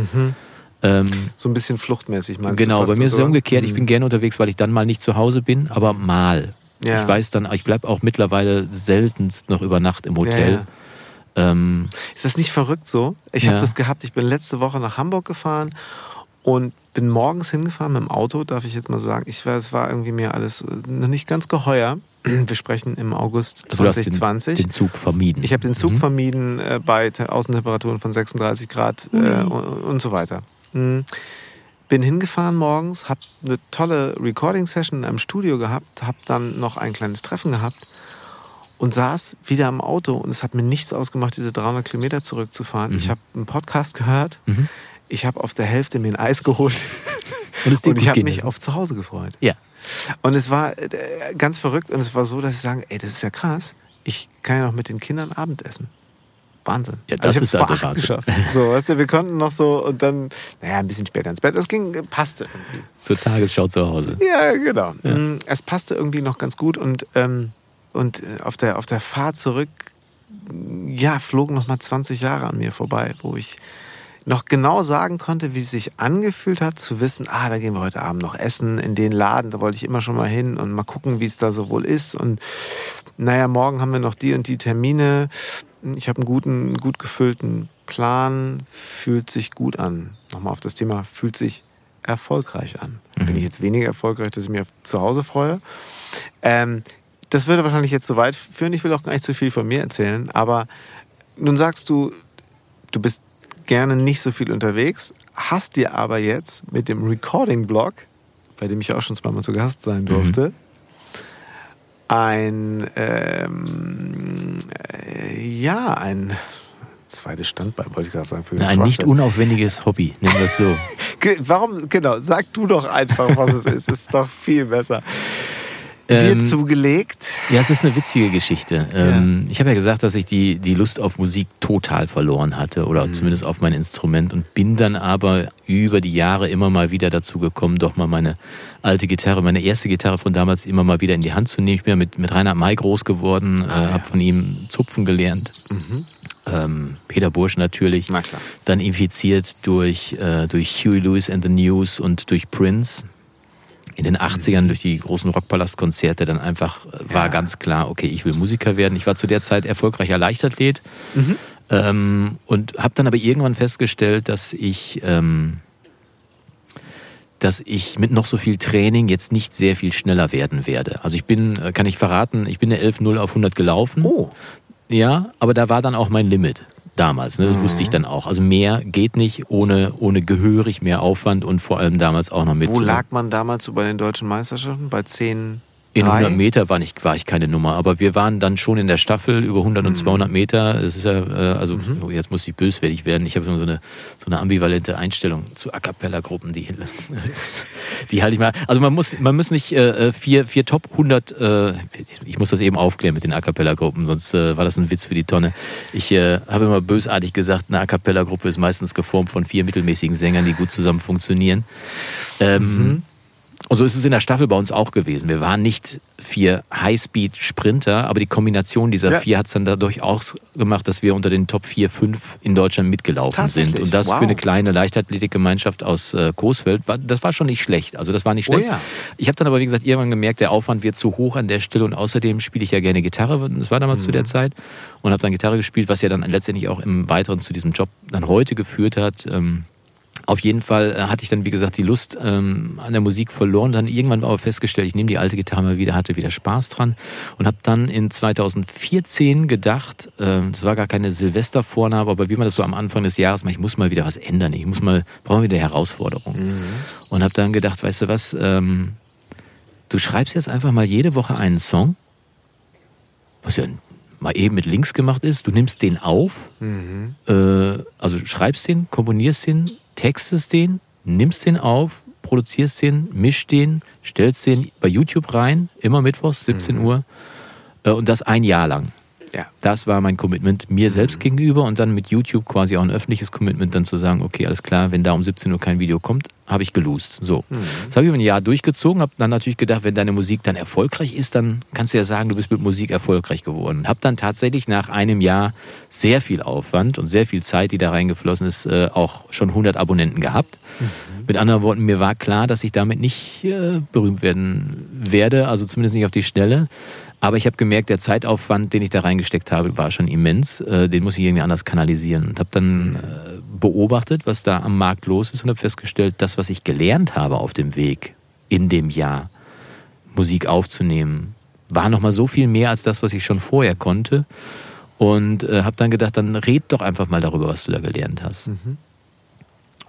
Ähm, So ein bisschen fluchtmäßig meinst du genau, fast bei mir ist es umgekehrt. Ich Mhm. bin gerne unterwegs, weil ich dann mal nicht zu Hause bin, aber mal. Ja. Ich weiß dann, ich bleibe auch mittlerweile seltenst noch über Nacht im Hotel. Ja, ja. Ähm, Ist das nicht verrückt so? Ich Ja. habe das gehabt, ich bin letzte Woche nach Hamburg gefahren und bin morgens hingefahren mit dem Auto, darf ich jetzt mal sagen. Ich war, es war irgendwie mir alles äh, noch nicht ganz geheuer. Wir sprechen im August also du hast den, 2020. den Zug vermieden. Ich habe den Zug Mhm. vermieden äh, bei Te- Außentemperaturen von 36 Grad äh, und, und so weiter. Mhm. Bin hingefahren morgens, habe eine tolle Recording-Session in einem Studio gehabt, habe dann noch ein kleines Treffen gehabt und saß wieder am Auto und es hat mir nichts ausgemacht, diese 300 Kilometer zurückzufahren. Ich habe einen Podcast gehört, Mhm. ich habe auf der Hälfte mir ein Eis geholt Und, und ich habe mich auf zu Hause gefreut. Ja. Und es war äh, ganz verrückt und es war so, dass ich sage, ey, das ist ja krass. Ich kann ja noch mit den Kindern Abendessen. Wahnsinn. Ja, das also ich ist vor acht geschafft. So, weißt du, wir konnten noch so und dann, naja, ein bisschen später ins Bett. Das ging, passte irgendwie. Zur Tagesschau zu Hause. Ja, genau. Mm, Es passte irgendwie noch ganz gut und, ähm, und äh, auf, der, auf der Fahrt zurück, ja, flogen noch mal 20 Jahre an mir vorbei, wo ich noch genau sagen konnte, wie es sich angefühlt hat, zu wissen, ah, da gehen wir heute Abend noch essen in den Laden, da wollte ich immer schon mal hin und mal gucken, wie es da so wohl ist. Und naja, morgen haben wir noch die und die Termine. Ich habe einen guten, gut gefüllten Plan, fühlt sich gut an. Nochmal auf das Thema, fühlt sich erfolgreich an. Bin ich jetzt weniger erfolgreich, dass ich mich auf zu Hause freue? Ähm, das würde wahrscheinlich jetzt zu weit führen. Ich will auch gar nicht zu viel von mir erzählen. Aber nun sagst du, du bist gerne nicht so viel unterwegs, hast dir aber jetzt mit dem Recording-Blog, bei dem ich auch schon zweimal zu Gast sein durfte, ein, ähm, äh, ja, ein zweites Standbein, wollte ich gerade sagen. Für den Ein nicht unaufwendiges Hobby, nennen wir es so. Warum, genau, sag du doch einfach, was es ist. Ist doch viel besser. Dir Ähm, zugelegt. Ja, es ist eine witzige Geschichte. Ähm, Ich habe ja gesagt, dass ich die, die Lust auf Musik total verloren hatte oder Mhm. zumindest auf mein Instrument und bin dann aber über die Jahre immer mal wieder dazu gekommen, doch mal meine alte Gitarre, meine erste Gitarre von damals immer mal wieder in die Hand zu nehmen. Ich bin ja mit, mit Rainer May groß geworden, Ah, äh, habe von ihm Zupfen gelernt. Ähm, Peter Bursch natürlich. Na klar. Dann infiziert durch, äh, durch Huey Lewis and the News und durch Prince. In den 80ern durch die großen Rockpalastkonzerte dann einfach äh, war Ja. ganz klar, okay, ich will Musiker werden. Ich war zu der Zeit erfolgreicher Leichtathlet ähm, und habe dann aber irgendwann festgestellt, dass ich, ähm, dass ich mit noch so viel Training jetzt nicht sehr viel schneller werden werde. Also ich bin, äh, kann ich verraten, ich bin eine 11.0 auf 100 gelaufen. Oh, Ja, aber da war dann auch mein Limit damals. Ne? Das Mhm. wusste ich dann auch. Also mehr geht nicht ohne, ohne gehörig mehr Aufwand und vor allem damals auch noch mit. wo äh, lag man damals so bei den deutschen Meisterschaften? Bei 10, In drei? 100 Meter war, nicht, war ich keine Nummer, aber wir waren dann schon in der Staffel über 100 Mhm. und 200 Meter. Das ist ja, äh, also oh, jetzt muss ich böswillig werden. Ich habe so eine, so eine ambivalente Einstellung zu A Cappella-Gruppen, die, die halte ich mal. Also man muss, man muss nicht äh, vier, vier Top 100, äh, ich muss das eben aufklären mit den A Cappella-Gruppen, sonst äh, war das ein Witz für die Tonne. Ich äh, habe immer bösartig gesagt, eine A Cappella-Gruppe ist meistens geformt von vier mittelmäßigen Sängern, die gut zusammen funktionieren. Ähm, und so ist es in der Staffel bei uns auch gewesen. Wir waren nicht vier Highspeed-Sprinter, aber die Kombination dieser Ja. vier hat es dann dadurch auch gemacht, dass wir unter den Top 4, 5 in Deutschland mitgelaufen sind. Und das Wow. für eine kleine Leichtathletikgemeinschaft aus äh, Coesfeld, war, das war schon nicht schlecht. Also das war nicht Oh schlecht. ja. Ich habe dann aber, wie gesagt, irgendwann gemerkt, der Aufwand wird zu hoch an der Stelle und außerdem spiele ich ja gerne Gitarre, das war damals zu Mhm. der Zeit, und habe dann Gitarre gespielt, was ja dann letztendlich auch im Weiteren zu diesem Job dann heute geführt hat. Ähm, auf jeden Fall äh, hatte ich dann, wie gesagt, die Lust ähm, an der Musik verloren. Dann irgendwann aber festgestellt, ich nehme die alte Gitarre mal wieder, hatte wieder Spaß dran und habe dann in 2014 gedacht, äh, das war gar keine Silvestervornahme, aber wie man das so am Anfang des Jahres macht, ich muss mal wieder was ändern. Ich muss mal, brauche wieder Herausforderungen. Und habe dann gedacht, weißt du was, ähm, du schreibst jetzt einfach mal jede Woche einen Song, was ja mal eben mit Links gemacht ist. Du nimmst den auf, äh, also schreibst den, komponierst den, textest den, nimmst den auf, produzierst den, mischst den, stellst den bei YouTube rein, immer mittwochs, 17 Uhr, äh, und das ein Jahr lang. Ja. Das war mein Commitment mir selbst Mhm. gegenüber und dann mit YouTube quasi auch ein öffentliches Commitment, dann zu sagen, okay, alles klar, wenn da um 17 Uhr kein Video kommt, habe ich gelost. So. Mhm. Das habe ich über ein Jahr durchgezogen, habe dann natürlich gedacht, wenn deine Musik dann erfolgreich ist, dann kannst du ja sagen, du bist mit Musik erfolgreich geworden. Habe dann tatsächlich nach einem Jahr sehr viel Aufwand und sehr viel Zeit, die da reingeflossen ist, äh, auch schon 100 Abonnenten gehabt. Mit anderen Worten, mir war klar, dass ich damit nicht äh, berühmt werden werde, also zumindest nicht auf die Schnelle. Aber ich habe gemerkt, der Zeitaufwand, den ich da reingesteckt habe, war schon immens. Äh, den muss ich irgendwie anders kanalisieren. Und habe dann äh, beobachtet, was da am Markt los ist und habe festgestellt, das, was ich gelernt habe auf dem Weg in dem Jahr, Musik aufzunehmen, war nochmal so viel mehr als das, was ich schon vorher konnte. Und äh, habe dann gedacht, dann red doch einfach mal darüber, was du da gelernt hast.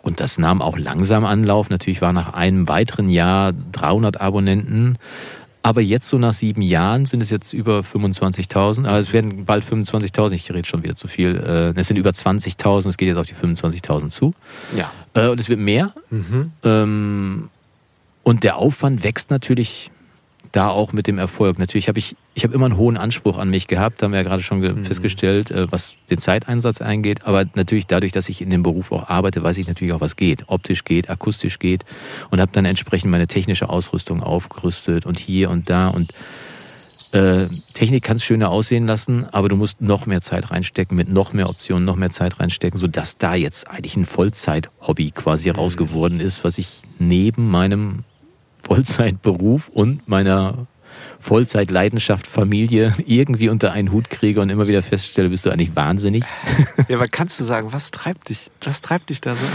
Und das nahm auch langsam Anlauf. Natürlich war nach einem weiteren Jahr 300 Abonnenten. Aber jetzt so nach sieben Jahren sind es jetzt über 25.000. Also es werden bald 25.000. Ich rede schon wieder zu viel. Äh, Es sind über 20.000. Es geht jetzt auf die 25.000 zu. Ja. Äh, Und es wird mehr. Mhm. Ähm, Und der Aufwand wächst natürlich da auch mit dem Erfolg. Natürlich habe ich, ich habe immer einen hohen Anspruch an mich gehabt, haben wir ja gerade schon ge- festgestellt, äh, was den Zeiteinsatz eingeht. Aber natürlich dadurch, dass ich in dem Beruf auch arbeite, weiß ich natürlich auch, was geht. Optisch geht, akustisch geht. Und habe dann entsprechend meine technische Ausrüstung aufgerüstet und hier und da. Und äh, Technik kann es schöner aussehen lassen, aber du musst noch mehr Zeit reinstecken, mit noch mehr Optionen, noch mehr Zeit reinstecken, sodass da jetzt eigentlich ein Vollzeit-Hobby quasi raus geworden ist, was ich neben meinem Vollzeitberuf und meiner Vollzeitleidenschaft Familie irgendwie unter einen Hut kriege und immer wieder feststelle, bist du eigentlich wahnsinnig? Ja, aber kannst du sagen, was treibt dich, was treibt dich da so an?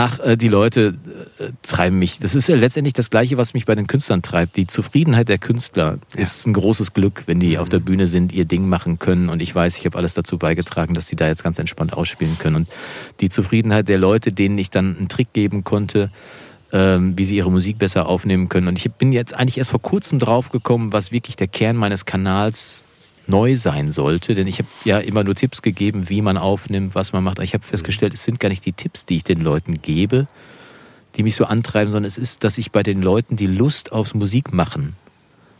Ach, äh, die Leute äh, treiben mich. Das ist ja letztendlich das Gleiche, was mich bei den Künstlern treibt. Die Zufriedenheit der Künstler ist ein großes Glück, wenn die auf der Bühne sind, ihr Ding machen können. Und ich weiß, ich habe alles dazu beigetragen, dass die da jetzt ganz entspannt ausspielen können. Und die Zufriedenheit der Leute, denen ich dann einen Trick geben konnte, wie sie ihre Musik besser aufnehmen können. Und ich bin jetzt eigentlich erst vor kurzem drauf gekommen, was wirklich der Kern meines Kanals neu sein sollte, denn ich habe ja immer nur Tipps gegeben, wie man aufnimmt, was man macht. Aber ich habe festgestellt, es sind gar nicht die Tipps, die ich den Leuten gebe, die mich so antreiben, sondern es ist, dass ich bei den Leuten die Lust aufs Musikmachen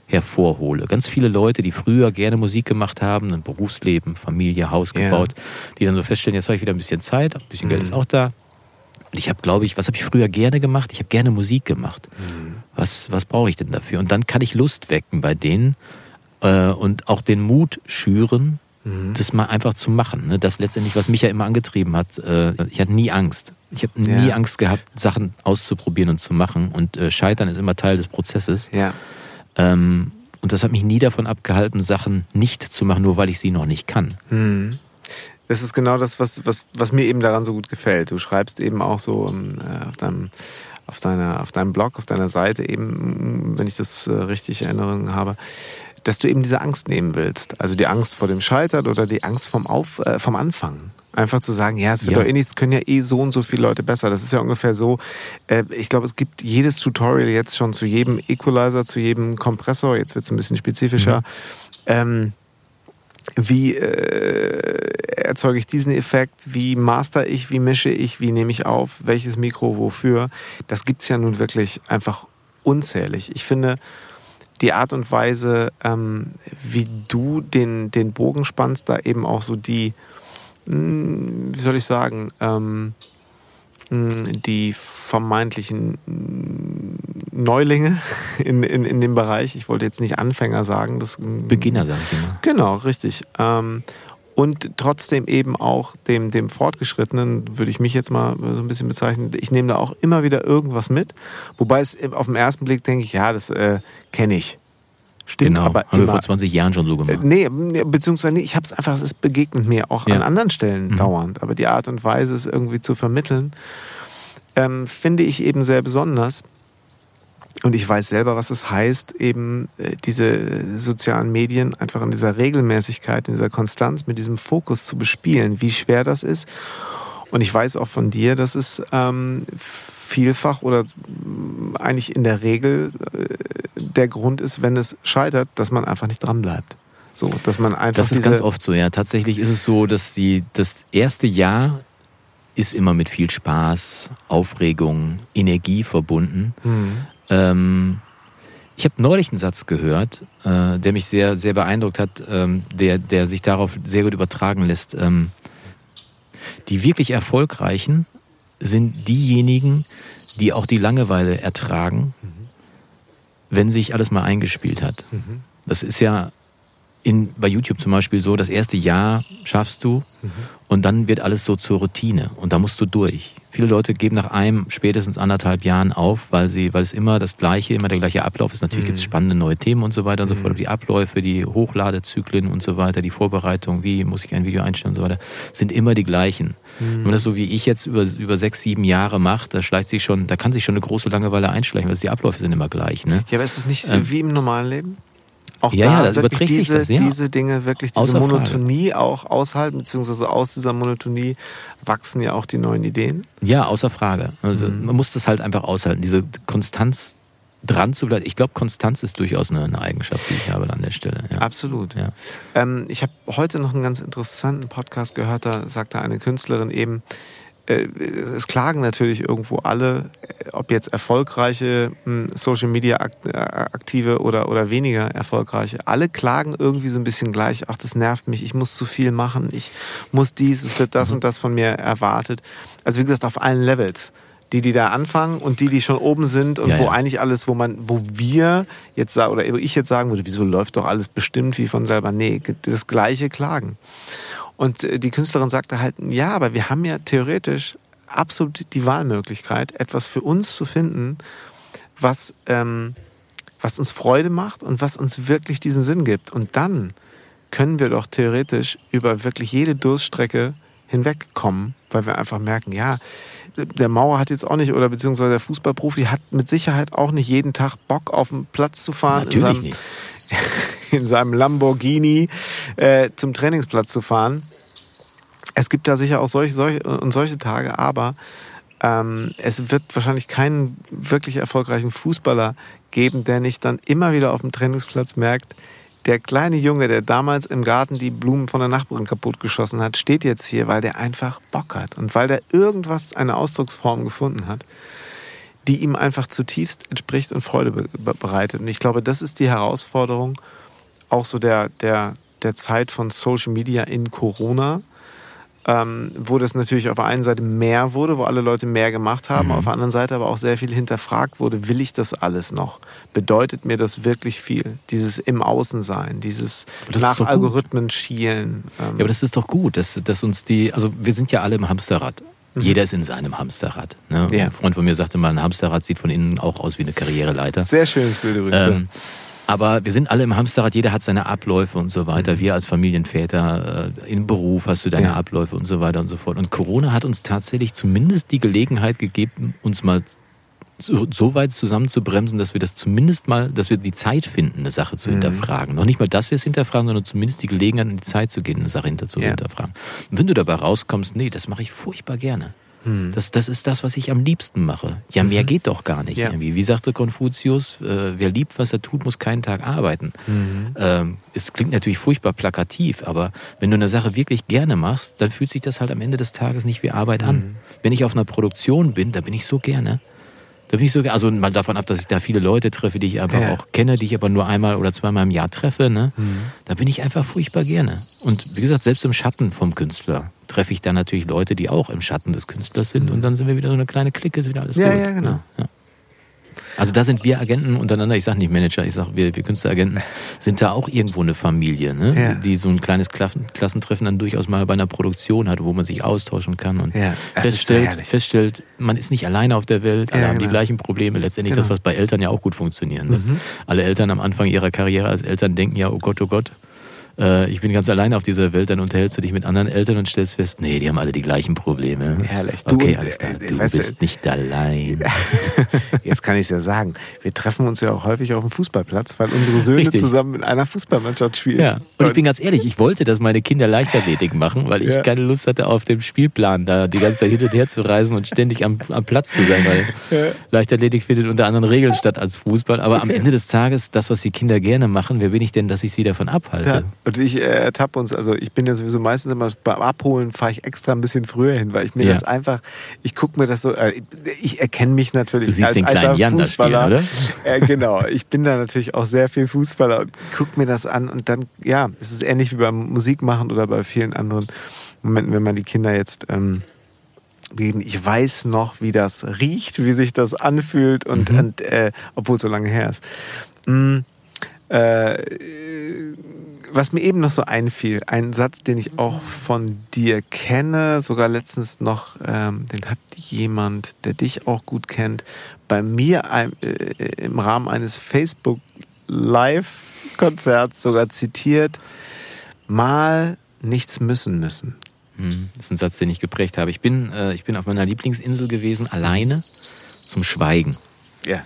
hervorhole. Ganz viele Leute, die früher gerne Musik gemacht haben, ein Berufsleben, Familie, Haus Ja. gebaut, die dann so feststellen, jetzt habe ich wieder ein bisschen Zeit, ein bisschen Geld ist auch da. Und ich habe, glaube ich, was habe ich früher gerne gemacht? Ich habe gerne Musik gemacht. Was, was brauche ich denn dafür? Und dann kann ich Lust wecken bei denen äh, und auch den Mut schüren, das mal einfach zu machen. Ne? Das letztendlich, was mich ja immer angetrieben hat. Äh, ich hatte nie Angst. Ich habe nie Ja. Angst gehabt, Sachen auszuprobieren und zu machen. Und äh, Scheitern ist immer Teil des Prozesses. Ja. Ähm, und das hat mich nie davon abgehalten, Sachen nicht zu machen, nur weil ich sie noch nicht kann. Mhm. Das ist genau das, was, was, was mir eben daran so gut gefällt. Du schreibst eben auch so ähm, äh, auf deinem auf deiner auf deinem Blog, auf deiner Seite eben, wenn ich das äh, richtig in Erinnerung habe, dass du eben diese Angst nehmen willst. Also die Angst vor dem Scheitern oder die Angst vom Auf, äh, vom Anfang. Einfach zu sagen, ja, es wird Ja. doch eh nichts, können ja eh so und so viele Leute besser. Das ist ja ungefähr so. Äh, ich glaube, es gibt jedes Tutorial jetzt schon zu jedem Equalizer, zu jedem Kompressor. Jetzt wird es ein bisschen spezifischer. Ähm, wie äh, erzeuge ich diesen Effekt, wie master ich, wie mische ich, wie nehme ich auf, welches Mikro wofür. Das gibt's ja nun wirklich einfach unzählig. Ich finde, die Art und Weise, ähm, wie du den, den Bogen spannst, da eben auch so die, mh, wie soll ich sagen, ähm, mh, die vermeintlichen mh, Neulinge in, in, in dem Bereich, ich wollte jetzt nicht Anfänger sagen, das mh, Beginner, sage ich immer. Genau, richtig. Ähm, und trotzdem eben auch dem, dem Fortgeschrittenen, würde ich mich jetzt mal so ein bisschen bezeichnen, ich nehme da auch immer wieder irgendwas mit. Wobei es auf den ersten Blick denke ich, ja, das äh, kenne ich. Stimmt Genau, aber haben wir immer. vor 20 Jahren schon so Äh, gemacht. Nee, nee, beziehungsweise nee, ich habe es einfach, es begegnet mir auch Ja. an anderen Stellen Mhm. dauernd. Aber die Art und Weise, es irgendwie zu vermitteln, ähm, finde ich eben sehr besonders. Und ich weiß selber, was es heißt, eben äh, diese sozialen Medien einfach in dieser Regelmäßigkeit, in dieser Konstanz, mit diesem Fokus zu bespielen, wie schwer das ist. Und ich weiß auch von dir, dass es ähm, vielfach oder mm, eigentlich in der Regel äh, der Grund ist, wenn es scheitert, dass man einfach nicht dran bleibt. So, dass man einfach Das ist ganz oft so, ja. Tatsächlich ist es so, dass die, das erste Jahr ist immer mit viel Spaß, Aufregung, Energie verbunden. Hm. Ähm, Ich habe neulich einen Satz gehört, äh, der mich sehr, sehr beeindruckt hat, ähm, der, der sich darauf sehr gut übertragen lässt. Ähm, die wirklich Erfolgreichen sind diejenigen, die auch die Langeweile ertragen, mhm. wenn sich alles mal eingespielt hat. Mhm. Das ist ja in, bei YouTube zum Beispiel so, das erste Jahr schaffst du mhm. und dann wird alles so zur Routine und da musst du durch. Viele Leute geben nach einem, spätestens anderthalb Jahren auf, weil sie, weil es immer das gleiche, immer der gleiche Ablauf ist. Natürlich mhm. gibt es spannende neue Themen und so weiter und so fort. Mhm. Die Abläufe, die Hochladezyklen und so weiter, die Vorbereitung, wie muss ich ein Video einstellen und so weiter, sind immer die gleichen. Mhm. Wenn man das so wie ich jetzt über, über sechs, sieben Jahre macht, da schleicht sich schon, da kann sich schon eine große Langeweile einschleichen, weil die Abläufe sind immer gleich. Ne? Ja, aber ist es nicht ähm, wie im normalen Leben? Auch ja, da ja, wirklich diese, das, ja. diese Dinge, wirklich diese Außer Monotonie Frage. auch aushalten, beziehungsweise aus dieser Monotonie wachsen ja auch die neuen Ideen. Ja, außer Frage. Also mhm. Man muss das halt einfach aushalten, diese Konstanz dran zu bleiben. Ich glaube, Konstanz ist durchaus eine, eine, Eigenschaft, die ich habe an der Stelle. Ja. Absolut. Ja. Ähm, ich habe heute noch einen ganz interessanten Podcast gehört, da sagte eine Künstlerin eben, es klagen natürlich irgendwo alle, äh, ob jetzt erfolgreiche hm, Social Media äh, Aktive oder, oder weniger erfolgreiche. Alle klagen irgendwie so ein bisschen gleich. Ach, das nervt mich. Ich muss zu viel machen. Ich muss dies. Es wird das mhm. und das von mir erwartet. Also wie gesagt, auf allen Levels die, die da anfangen und die, die schon oben sind und ja, wo ja. eigentlich alles, wo man, wo wir jetzt sagen, oder wo ich jetzt sagen würde, wieso läuft doch alles bestimmt wie von selber? Nee, das gleiche Klagen. Und äh, die Künstlerin sagte halt, ja, aber wir haben ja theoretisch absolut die Wahlmöglichkeit, etwas für uns zu finden, was, ähm, was uns Freude macht und was uns wirklich diesen Sinn gibt. Und dann können wir doch theoretisch über wirklich jede Durststrecke hinwegkommen, weil wir einfach merken, ja, der Mauer hat jetzt auch nicht, oder beziehungsweise der Fußballprofi hat mit Sicherheit auch nicht jeden Tag Bock auf den Platz zu fahren. Natürlich in seinem, nicht. in seinem Lamborghini äh, zum Trainingsplatz zu fahren. Es gibt da sicher auch solche, solche und solche Tage, aber ähm, es wird wahrscheinlich keinen wirklich erfolgreichen Fußballer geben, der nicht dann immer wieder auf dem Trainingsplatz merkt, der kleine Junge, der damals im Garten die Blumen von der Nachbarin kaputtgeschossen hat, steht jetzt hier, weil der einfach Bock hat und weil der irgendwas, eine Ausdrucksform gefunden hat, die ihm einfach zutiefst entspricht und Freude bereitet. Und ich glaube, das ist die Herausforderung auch so der, der, der Zeit von Social Media in Corona, ähm, wo das natürlich auf der einen Seite mehr wurde, wo alle Leute mehr gemacht haben, mhm. auf der anderen Seite aber auch sehr viel hinterfragt wurde, will ich das alles noch? Bedeutet mir das wirklich viel? Dieses im Außen sein, dieses nach Algorithmen schielen. Ähm. Ja, aber das ist doch gut, dass, dass uns die, also wir sind ja alle im Hamsterrad. Mhm. Jeder ist in seinem Hamsterrad. Ne? Ja. Ein Freund von mir sagte mal, ein Hamsterrad sieht von innen auch aus wie eine Karriereleiter. Sehr schönes Bild übrigens. Ähm, aber wir sind alle im Hamsterrad, jeder hat seine Abläufe und so weiter. Mhm. Wir als Familienväter, äh, im Beruf hast du deine ja. Abläufe und so weiter und so fort. Und Corona hat uns tatsächlich zumindest die Gelegenheit gegeben, uns mal so, so weit zusammenzubremsen, dass wir das zumindest mal, dass wir die Zeit finden, eine Sache zu mhm. hinterfragen. Noch nicht mal, dass wir es hinterfragen, sondern zumindest die Gelegenheit und die Zeit zu gehen, eine Sache hinter zu ja. hinterfragen. Und wenn du dabei rauskommst, nee, das mache ich furchtbar gerne. Hm. Das, das ist das, was ich am liebsten mache. Ja, mehr mhm. geht doch gar nicht. Ja. Irgendwie. Wie sagte Konfuzius, äh, wer liebt, was er tut, muss keinen Tag arbeiten. Mhm. Ähm, es klingt natürlich furchtbar plakativ, aber wenn du eine Sache wirklich gerne machst, dann fühlt sich das halt am Ende des Tages nicht wie Arbeit an. Mhm. Wenn ich auf einer Produktion bin, da bin ich so gerne. Da bin ich so, also mal davon ab, dass ich da viele Leute treffe, die ich einfach ja. auch kenne, die ich aber nur einmal oder zweimal im Jahr treffe, ne? Mhm. Da bin ich einfach furchtbar gerne. Und wie gesagt, selbst im Schatten vom Künstler treffe ich dann natürlich Leute, die auch im Schatten des Künstlers sind. Mhm. Und dann sind wir wieder so eine kleine Clique, ist wieder alles ja, gut. Ja, genau. Ja, also da sind wir Agenten untereinander, ich sage nicht Manager, ich sage wir, wir Künstleragenten, sind da auch irgendwo eine Familie, ne? Ja. die so ein kleines Klassen, Klassentreffen dann durchaus mal bei einer Produktion hat, wo man sich austauschen kann und ja, feststellt, feststellt, man ist nicht alleine auf der Welt, alle ja, haben genau. die gleichen Probleme. Letztendlich genau. das, was bei Eltern ja auch gut funktioniert. Ne? Mhm. Alle Eltern am Anfang ihrer Karriere als Eltern denken ja, oh Gott, oh Gott, äh, ich bin ganz alleine auf dieser Welt, dann unterhältst du dich mit anderen Eltern und stellst fest, nee, die haben alle die gleichen Probleme. Herrlich. Du, okay, alles klar. Äh, du bist du, nicht allein. Jetzt kann ich es ja sagen. Wir treffen uns ja auch häufig auf dem Fußballplatz, weil unsere Söhne Richtig. zusammen in einer Fußballmannschaft spielen. Ja. Und ich bin ganz ehrlich, ich wollte, dass meine Kinder Leichtathletik machen, weil ich ja. keine Lust hatte, auf dem Spielplan da die ganze Zeit hin und her zu reisen und ständig am, am Platz zu sein, weil ja. Leichtathletik findet unter anderen Regeln statt als Fußball. Aber okay. am Ende des Tages, das, was die Kinder gerne machen, wer bin ich denn, dass ich sie davon abhalte? Ja. Und ich äh, ertappe uns, also ich bin ja sowieso meistens immer beim Abholen, fahre ich extra ein bisschen früher hin, weil ich mir Ja. das einfach, ich gucke mir das so, äh, ich erkenne mich natürlich Du siehst als den kleinen alter Jan Fußballer. spielen, Äh, genau, ich bin da natürlich auch sehr viel Fußballer und gucke mir das an und dann, ja, es ist ähnlich wie beim Musikmachen oder bei vielen anderen Momenten, wenn man die Kinder jetzt ähm, reden. Ich weiß noch, wie das riecht, wie sich das anfühlt und, Mhm. und äh, obwohl es so lange her ist. Mm, äh, was mir eben noch so einfiel, ein Satz, den ich auch von dir kenne, sogar letztens noch, ähm, den hat jemand, der dich auch gut kennt, bei mir äh, im Rahmen eines Facebook Live-Konzerts sogar zitiert, mal nichts müssen müssen. Hm, Das ist ein Satz, den ich geprägt habe. Ich bin, äh, ich bin auf meiner Lieblingsinsel gewesen, alleine zum Schweigen. Ja.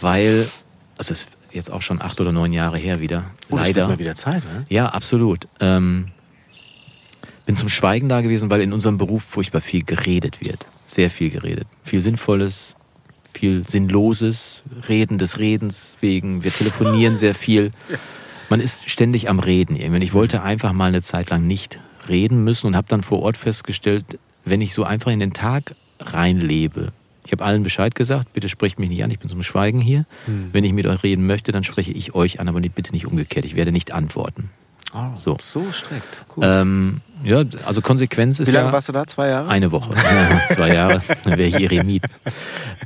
Weil, also es jetzt auch schon acht oder neun Jahre her wieder. Oh, das wird leider. mal wieder Zeit, ne? Ja, absolut. Ähm, bin zum Schweigen da gewesen, weil in unserem Beruf furchtbar viel geredet wird. Sehr viel geredet. Viel Sinnvolles, viel Sinnloses, Reden des Redens wegen. Wir telefonieren sehr viel. Man ist ständig am Reden. Irgendwann. Ich wollte einfach mal eine Zeit lang nicht reden müssen und habe dann vor Ort festgestellt, wenn ich so einfach in den Tag reinlebe. Ich habe allen Bescheid gesagt, bitte sprecht mich nicht an, ich bin zum Schweigen hier. Wenn ich mit euch reden möchte, dann spreche ich euch an, aber bitte nicht umgekehrt. Ich werde nicht antworten. Oh, So. so strikt. Cool. Ähm, ja, also Konsequenz ist Wie lange ja warst du da? Zwei Jahre? eine Woche, ja, zwei Jahre, dann wäre ich Eremit.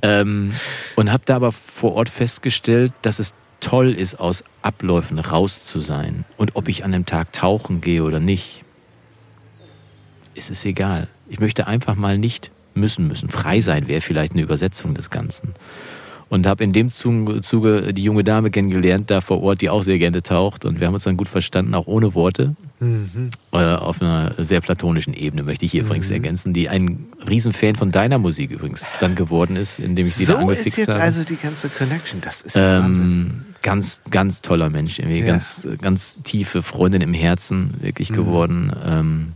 Ähm, und habe da aber vor Ort festgestellt, dass es toll ist, aus Abläufen raus zu sein. Und ob ich an dem Tag tauchen gehe oder nicht, ist es egal. Ich möchte einfach mal nicht müssen müssen. Frei sein wäre vielleicht eine Übersetzung des Ganzen. Und habe in dem Zuge, die junge Dame kennengelernt, da vor Ort, die auch sehr gerne taucht. Und wir haben uns dann gut verstanden, auch ohne Worte. Mhm. Äh, auf einer sehr platonischen Ebene, möchte ich hier übrigens ergänzen, die ein Riesenfan von deiner Musik übrigens dann geworden ist, indem ich sie da So ist angefixt jetzt habe. also die ganze Connection. Das ist ja Wahnsinn. ähm, ganz, ganz toller Mensch, irgendwie Ja. ganz, ganz tiefe Freundin im Herzen wirklich geworden. Ähm,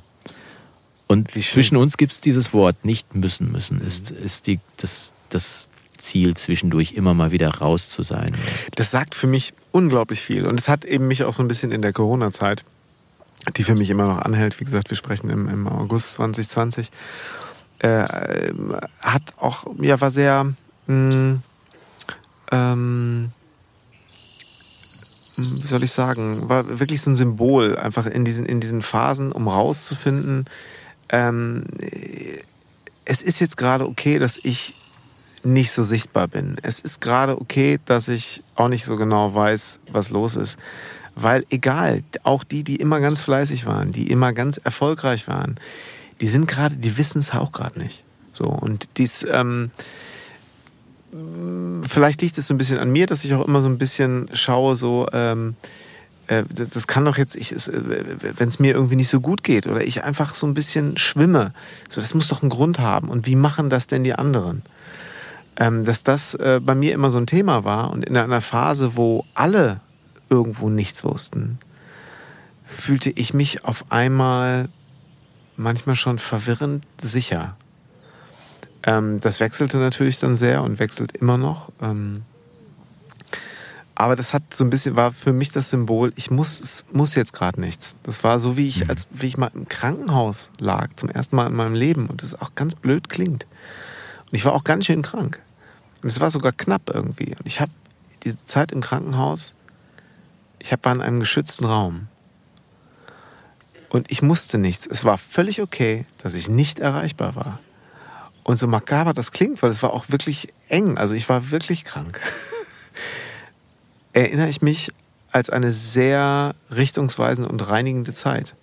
und zwischen uns gibt es dieses Wort, nicht müssen müssen, ist, ist die, das, das Ziel, zwischendurch immer mal wieder raus zu sein. Das sagt für mich unglaublich viel. Und es hat eben mich auch so ein bisschen in der Corona-Zeit, die für mich immer noch anhält, wie gesagt, wir sprechen im, im August 2020, äh, hat auch, ja, war sehr, mh, ähm, wie soll ich sagen, war wirklich so ein Symbol, einfach in diesen, in diesen Phasen, um rauszufinden, ähm, es ist jetzt gerade okay, dass ich nicht so sichtbar bin. Es ist gerade okay, dass ich auch nicht so genau weiß, was los ist. Weil egal, auch die, die immer ganz fleißig waren, die immer ganz erfolgreich waren, die sind gerade, die wissen es auch gerade nicht. So, und dies, ähm, vielleicht liegt es so ein bisschen an mir, dass ich auch immer so ein bisschen schaue, so, ähm, äh, das kann doch jetzt, wenn es mir irgendwie nicht so gut geht oder ich einfach so ein bisschen schwimme, so, das muss doch einen Grund haben. Und wie machen das denn die anderen? ähm, dass das äh, bei mir immer so ein Thema war und in einer Phase, wo alle irgendwo nichts wussten, fühlte ich mich auf einmal manchmal schon verwirrend sicher. Ähm, das wechselte natürlich dann sehr und wechselt immer noch. Ähm, aber das hat so ein bisschen, war für mich das Symbol, ich muss, es muss jetzt gerade nichts. Das war so, wie ich, als wie ich mal im Krankenhaus lag, zum ersten Mal in meinem Leben und das auch ganz blöd klingt. Und ich war auch ganz schön krank. Und es war sogar knapp irgendwie. Und ich habe diese Zeit im Krankenhaus, ich hab- war in einem geschützten Raum. Und ich musste nichts. Es war völlig okay, dass ich nicht erreichbar war. Und so makaber das klingt, weil es war auch wirklich eng. Also ich war wirklich krank. Erinnere ich mich als eine sehr richtungsweisende und reinigende Zeit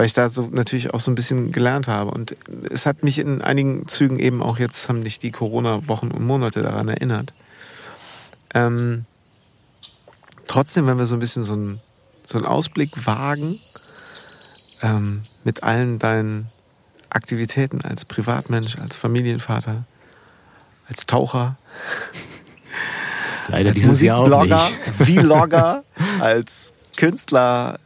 weil ich da so natürlich auch so ein bisschen gelernt habe. Und es hat mich in einigen Zügen eben auch jetzt, haben mich die Corona-Wochen und Monate daran erinnert. Ähm, trotzdem, wenn wir so ein bisschen so einen, so einen Ausblick wagen, ähm, mit allen deinen Aktivitäten als Privatmensch, als Familienvater, als Taucher, Leider als Musikblogger. Vlogger, als Künstler,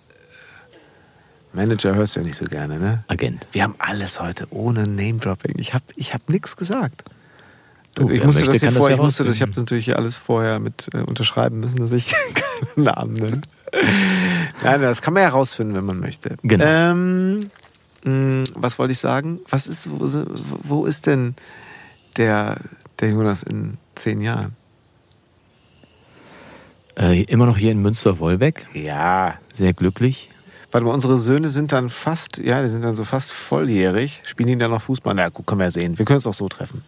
Manager hörst du ja nicht so gerne, ne? Agent. Wir haben alles heute ohne Name-Dropping. Ich habe ich hab nichts gesagt. Du, ich musste möchte, das hier kann das vorher, ich musste das, ich habe natürlich alles vorher mit äh, unterschreiben müssen, dass ich keinen Namen nenne. Nein, das kann man ja herausfinden, wenn man möchte. Genau. Ähm, mh, was wollte ich sagen? Was ist, wo, wo ist denn der, der Jonas in zehn Jahren? Äh, immer noch hier in Münster-Wolbeck. Ja. Sehr glücklich. Warte mal, unsere Söhne sind dann fast, ja, die sind dann so fast volljährig. Spielen die dann noch Fußball? Na gut, können wir ja sehen. Wir können es auch so treffen.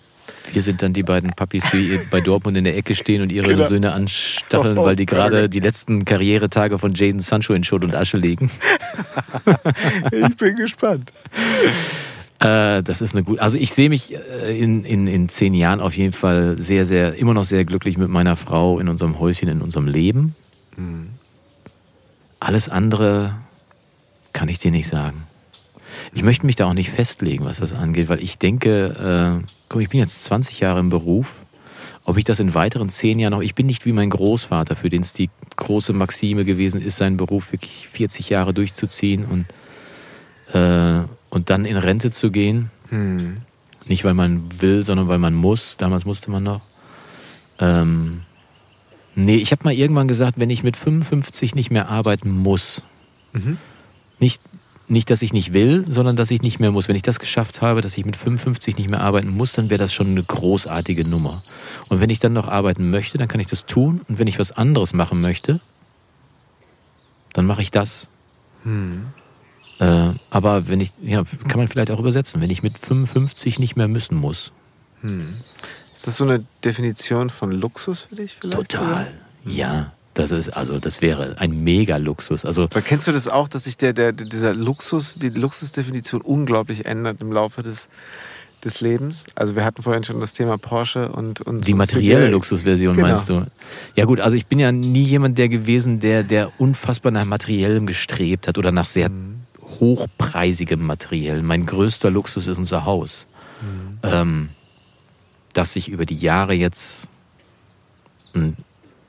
Wir sind dann die beiden Papis, die bei Dortmund in der Ecke stehen und ihre Genau. Söhne anstacheln, weil die gerade die letzten Karrieretage von Jaden Sancho in Schutt und Asche legen. Ich bin gespannt. Äh, das ist eine gute. Also ich sehe mich äh, in, in, in zehn Jahren auf jeden Fall sehr, sehr, immer noch sehr glücklich mit meiner Frau in unserem Häuschen, in unserem Leben. Alles andere kann ich dir nicht sagen. Ich möchte mich da auch nicht festlegen, was das angeht, weil ich denke, äh, guck, ich bin jetzt 20 Jahre im Beruf. Ob ich das in weiteren zehn Jahren noch, ich bin nicht wie mein Großvater, für den es die große Maxime gewesen ist, seinen Beruf wirklich 40 Jahre durchzuziehen und, äh, und dann in Rente zu gehen. Hm. Nicht, weil man will, sondern weil man muss. Damals musste man noch. Ähm, nee, ich habe mal irgendwann gesagt, wenn ich mit 55 nicht mehr arbeiten muss, Mhm. nicht, nicht, dass ich nicht will, sondern dass ich nicht mehr muss. Wenn ich das geschafft habe, dass ich mit 55 nicht mehr arbeiten muss, dann wäre das schon eine großartige Nummer. Und wenn ich dann noch arbeiten möchte, dann kann ich das tun. Und wenn ich was anderes machen möchte, dann mache ich das. Hm. Äh, aber wenn ich, ja, kann man vielleicht auch übersetzen, wenn ich mit 55 nicht mehr müssen muss. Ist das so eine Definition von Luxus für dich vielleicht? Total. Ja, das ist, also, das wäre ein Mega-Luxus. Also, Aber kennst du das auch, dass sich der, der, dieser Luxus, die Luxusdefinition unglaublich ändert im Laufe des, des Lebens? Also wir hatten vorhin schon das Thema Porsche und, und die materielle. Luxusversion Genau. meinst du? Ja gut, also ich bin ja nie jemand der gewesen, der, der unfassbar nach materiellem gestrebt hat oder nach sehr hochpreisigem Materiell. Mein größter Luxus ist unser Haus. Ähm, dass sich über die Jahre jetzt ein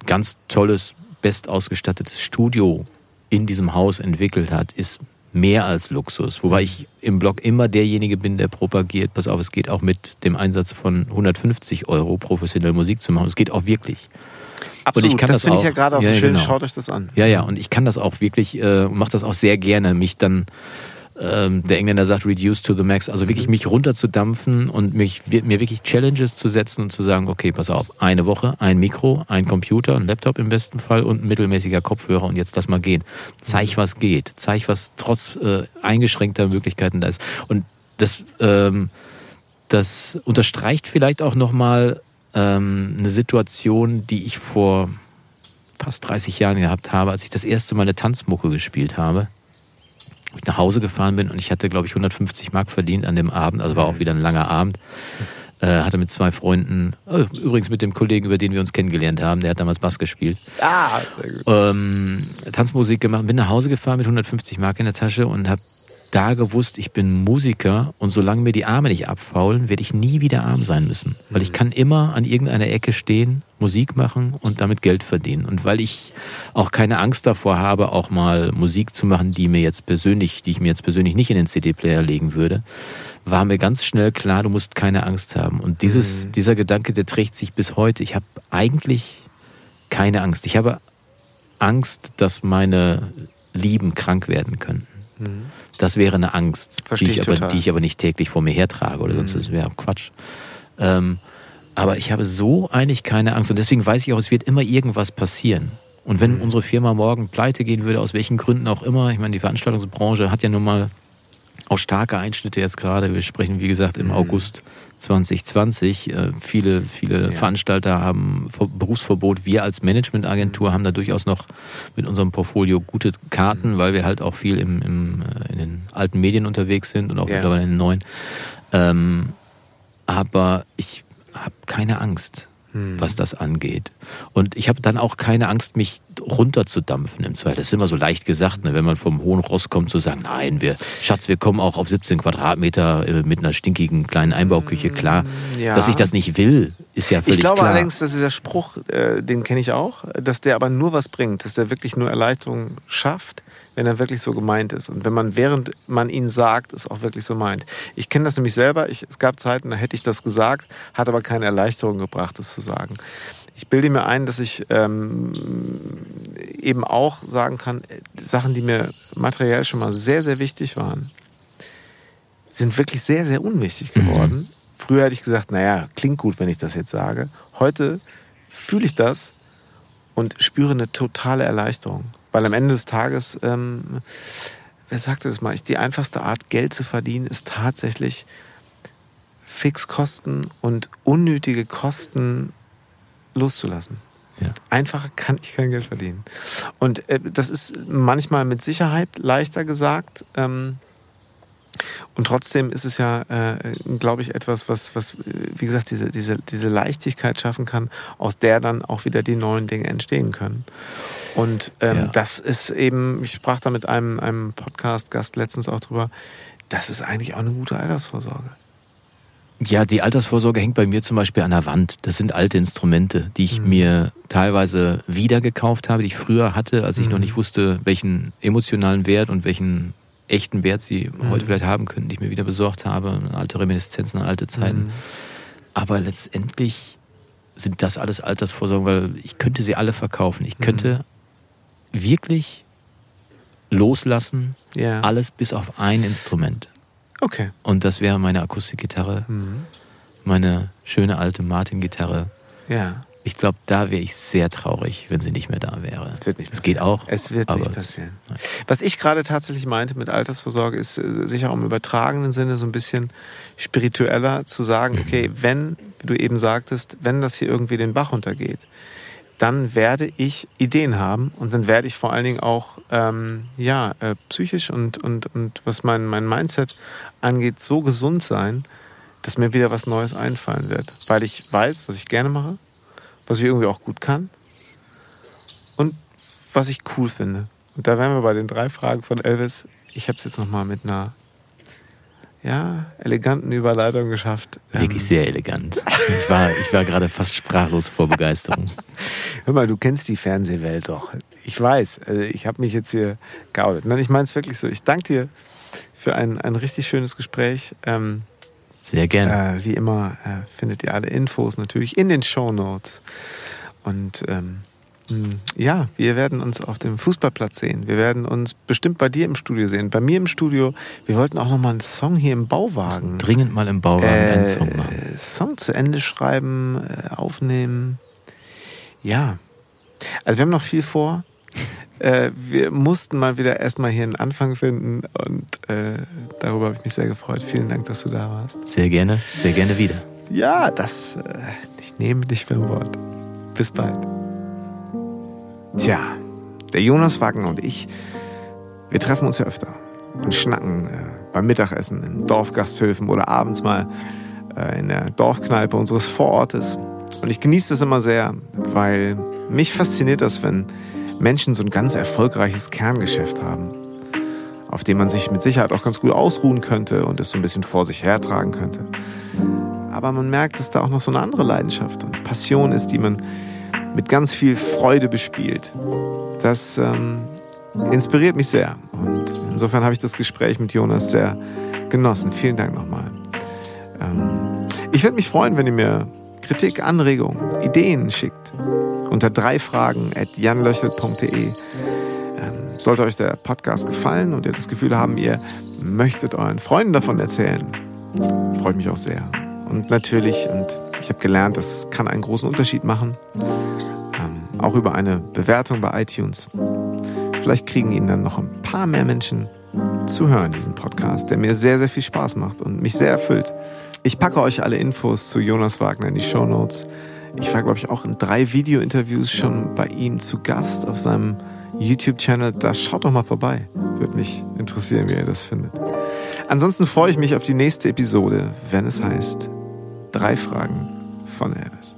ganz tolles, bestausgestattetes Studio in diesem Haus entwickelt hat, ist mehr als Luxus. Wobei ich im Blog immer derjenige bin, der propagiert, pass auf, es geht auch mit dem Einsatz von 150 Euro professionell Musik zu machen. Es geht auch wirklich. Absolut, ich kann das das finde ich ja gerade auch Ja, so schön. genau. Schaut euch das an. Ja, ja, und ich kann das auch wirklich äh, und mache das auch sehr gerne, mich dann, ähm, der Engländer sagt, reduce to the max, also wirklich mich runterzudampfen und mich, mir wirklich Challenges zu setzen und zu sagen, okay, pass auf, eine Woche, ein Mikro, ein Computer, ein Laptop im besten Fall und ein mittelmäßiger Kopfhörer und jetzt lass mal gehen. Zeig, was geht. Zeig, was trotz äh, eingeschränkter Möglichkeiten da ist. Und das, ähm, das unterstreicht vielleicht auch nochmal ähm, eine Situation, die ich vor fast 30 Jahren gehabt habe, als ich das erste Mal eine Tanzmucke gespielt habe. Ich nach Hause gefahren bin und ich hatte, glaube ich, 150 Mark verdient an dem Abend, also war auch wieder ein langer Abend. Äh, hatte mit zwei Freunden, äh, übrigens mit dem Kollegen, über den wir uns kennengelernt haben, der hat damals Bass gespielt, Ah, sehr gut. ähm, Tanzmusik gemacht, bin nach Hause gefahren mit 150 Mark in der Tasche und habe da gewusst, ich bin Musiker und solange mir die Arme nicht abfaulen, werde ich nie wieder arm sein müssen. Weil ich kann immer an irgendeiner Ecke stehen, Musik machen und damit Geld verdienen. Und weil ich auch keine Angst davor habe, auch mal Musik zu machen, die mir jetzt persönlich, die ich mir jetzt persönlich nicht in den CD-Player legen würde, war mir ganz schnell klar, du musst keine Angst haben. Und dieses, dieser Gedanke, der trägt sich bis heute. Ich habe eigentlich keine Angst. Ich habe Angst, dass meine Lieben krank werden könnten. Das wäre eine Angst, die ich, ich aber, die ich aber nicht täglich vor mir hertrage oder sonst das wäre Quatsch. Ähm, aber ich habe so eigentlich keine Angst und deswegen weiß ich auch, es wird immer irgendwas passieren. Und wenn unsere Firma morgen pleite gehen würde, aus welchen Gründen auch immer, ich meine, die Veranstaltungsbranche hat ja nun mal auch starke Einschnitte jetzt gerade. Wir sprechen, wie gesagt, im August 2020. Äh, viele, viele Veranstalter haben Ver- Berufsverbot. Wir als Managementagentur haben da durchaus noch mit unserem Portfolio gute Karten, weil wir halt auch viel im, im, äh, in den alten Medien unterwegs sind und auch Ja. mittlerweile in den neuen. Ähm, aber ich habe keine Angst, was das angeht. Und ich habe dann auch keine Angst, mich runterzudampfen im Zweifel. Das ist immer so leicht gesagt, ne? wenn man vom hohen Ross kommt, zu sagen, nein, wir, Schatz, wir kommen auch auf 17 Quadratmeter äh, mit einer stinkigen kleinen Einbauküche klar. ja. Dass ich das nicht will, ist ja völlig Ich glaube klar. allerdings, dass dieser Spruch, äh, den kenne ich auch, dass der aber nur was bringt, dass der wirklich nur Erleichterung schafft, wenn er wirklich so gemeint ist. Und wenn man, während man ihn sagt, es auch wirklich so meint. Ich kenne das nämlich selber. Ich, es gab Zeiten, da hätte ich das gesagt, hat aber keine Erleichterung gebracht, das zu sagen. ich bilde mir ein, dass ich ähm, eben auch sagen kann, Sachen, die mir materiell schon mal sehr, sehr wichtig waren, sind wirklich sehr, sehr unwichtig geworden. Mhm. Früher hätte ich gesagt, naja, klingt gut, wenn ich das jetzt sage. Heute fühle ich das und spüre eine totale Erleichterung. Weil am Ende des Tages, ähm, wer sagte das mal, die einfachste Art, Geld zu verdienen, ist tatsächlich Fixkosten und unnötige Kosten loszulassen. Ja. Einfacher kann ich kein Geld verdienen. Und äh, das ist manchmal mit Sicherheit leichter gesagt. Ähm, und trotzdem ist es ja, äh, glaube ich, etwas, was, was, wie gesagt, diese, diese, diese Leichtigkeit schaffen kann, aus der dann auch wieder die neuen Dinge entstehen können. Und ähm, ja. das ist eben, ich sprach da mit einem, einem Podcast-Gast letztens auch drüber, das ist eigentlich auch eine gute Altersvorsorge. Ja, die Altersvorsorge hängt bei mir zum Beispiel an der Wand. Das sind alte Instrumente, die ich mhm. mir teilweise wieder gekauft habe, die ich früher hatte, als ich mhm. noch nicht wusste, welchen emotionalen Wert und welchen echten Wert sie mhm. heute vielleicht haben könnten, die ich mir wieder besorgt habe. Alte Reminiszenzen, alte Zeiten. Mhm. Aber letztendlich sind das alles Altersvorsorgen, weil ich könnte sie alle verkaufen. Ich könnte mhm. Wirklich loslassen, ja. alles bis auf ein Instrument. Okay. Und das wäre meine Akustikgitarre, mhm. meine schöne alte Martin-Gitarre. Ja. Ich glaube, da wäre ich sehr traurig, wenn sie nicht mehr da wäre. Es wird nicht Es geht auch. Es wird nicht passieren. Nein. Was ich gerade tatsächlich meinte mit Altersvorsorge, ist äh, sicher auch im übertragenen Sinne so ein bisschen spiritueller zu sagen, mhm. okay, wenn, wie du eben sagtest, wenn das hier irgendwie den Bach runtergeht, dann werde ich Ideen haben und dann werde ich vor allen Dingen auch ähm, ja, äh, psychisch und, und, und was mein, mein Mindset angeht, so gesund sein, dass mir wieder was Neues einfallen wird. Weil ich weiß, was ich gerne mache, was ich irgendwie auch gut kann und was ich cool finde. Und da wären wir bei den drei Fragen von Elvis. Ich habe es jetzt nochmal mit einer ja, eleganten Überleitung geschafft. Wirklich ähm, sehr elegant. Ich war, ich war gerade fast sprachlos vor Begeisterung. Hör mal, du kennst die Fernsehwelt doch. Ich weiß, also ich habe mich jetzt hier geoutet. Nein, ich meine es wirklich so. Ich danke dir für ein, ein richtig schönes Gespräch. Ähm, sehr gerne. Äh, wie immer äh, findet ihr alle Infos natürlich in den Show Notes. Und ähm, hm, ja, wir werden uns auf dem Fußballplatz sehen. Wir werden uns bestimmt bei dir im Studio sehen. Bei mir im Studio. Wir wollten auch noch mal einen Song hier im Bauwagen. Dringend mal im Bauwagen äh, einen Song machen. Song zu Ende schreiben, äh, aufnehmen. Ja. Also wir haben noch viel vor. Äh, wir mussten mal wieder erstmal hier einen Anfang finden und äh, darüber habe ich mich sehr gefreut. Vielen Dank, dass du da warst. Sehr gerne, sehr gerne wieder. Ja, das. Äh, ich nehme dich beim Wort. Bis bald. Tja, der Jonas Wagner und ich, wir treffen uns ja öfter und schnacken äh, beim Mittagessen in Dorfgasthöfen oder abends mal äh, in der Dorfkneipe unseres Vorortes. Und ich genieße das immer sehr, weil mich fasziniert das, wenn Menschen so ein ganz erfolgreiches Kerngeschäft haben, auf dem man sich mit Sicherheit auch ganz gut ausruhen könnte und es so ein bisschen vor sich hertragen könnte. Aber man merkt, dass da auch noch so eine andere Leidenschaft und Passion ist, die man mit ganz viel Freude bespielt. Das ähm, inspiriert mich sehr. Und insofern habe ich das Gespräch mit Jonas sehr genossen. Vielen Dank nochmal. Ähm, ich würde mich freuen, wenn ihr mir Kritik, Anregungen, Ideen schickt. Unter drei Fragen at janlöchel.de. Ähm, sollte euch der Podcast gefallen und ihr das Gefühl haben, ihr möchtet euren Freunden davon erzählen, freut mich auch sehr. Und natürlich, und ich habe gelernt, das kann einen großen Unterschied machen, ähm, auch über eine Bewertung bei iTunes. Vielleicht kriegen ihn dann noch ein paar mehr Menschen zu hören, diesen Podcast, der mir sehr, sehr viel Spaß macht und mich sehr erfüllt. Ich packe euch alle Infos zu Jonas Wagner in die Show Notes. Ich war, glaube ich, auch in drei Video-Interviews schon bei ihm zu Gast auf seinem YouTube-Channel. Da schaut doch mal vorbei. Würde mich interessieren, wie ihr das findet. Ansonsten freue ich mich auf die nächste Episode, wenn es heißt Drei Fragen von Elvis.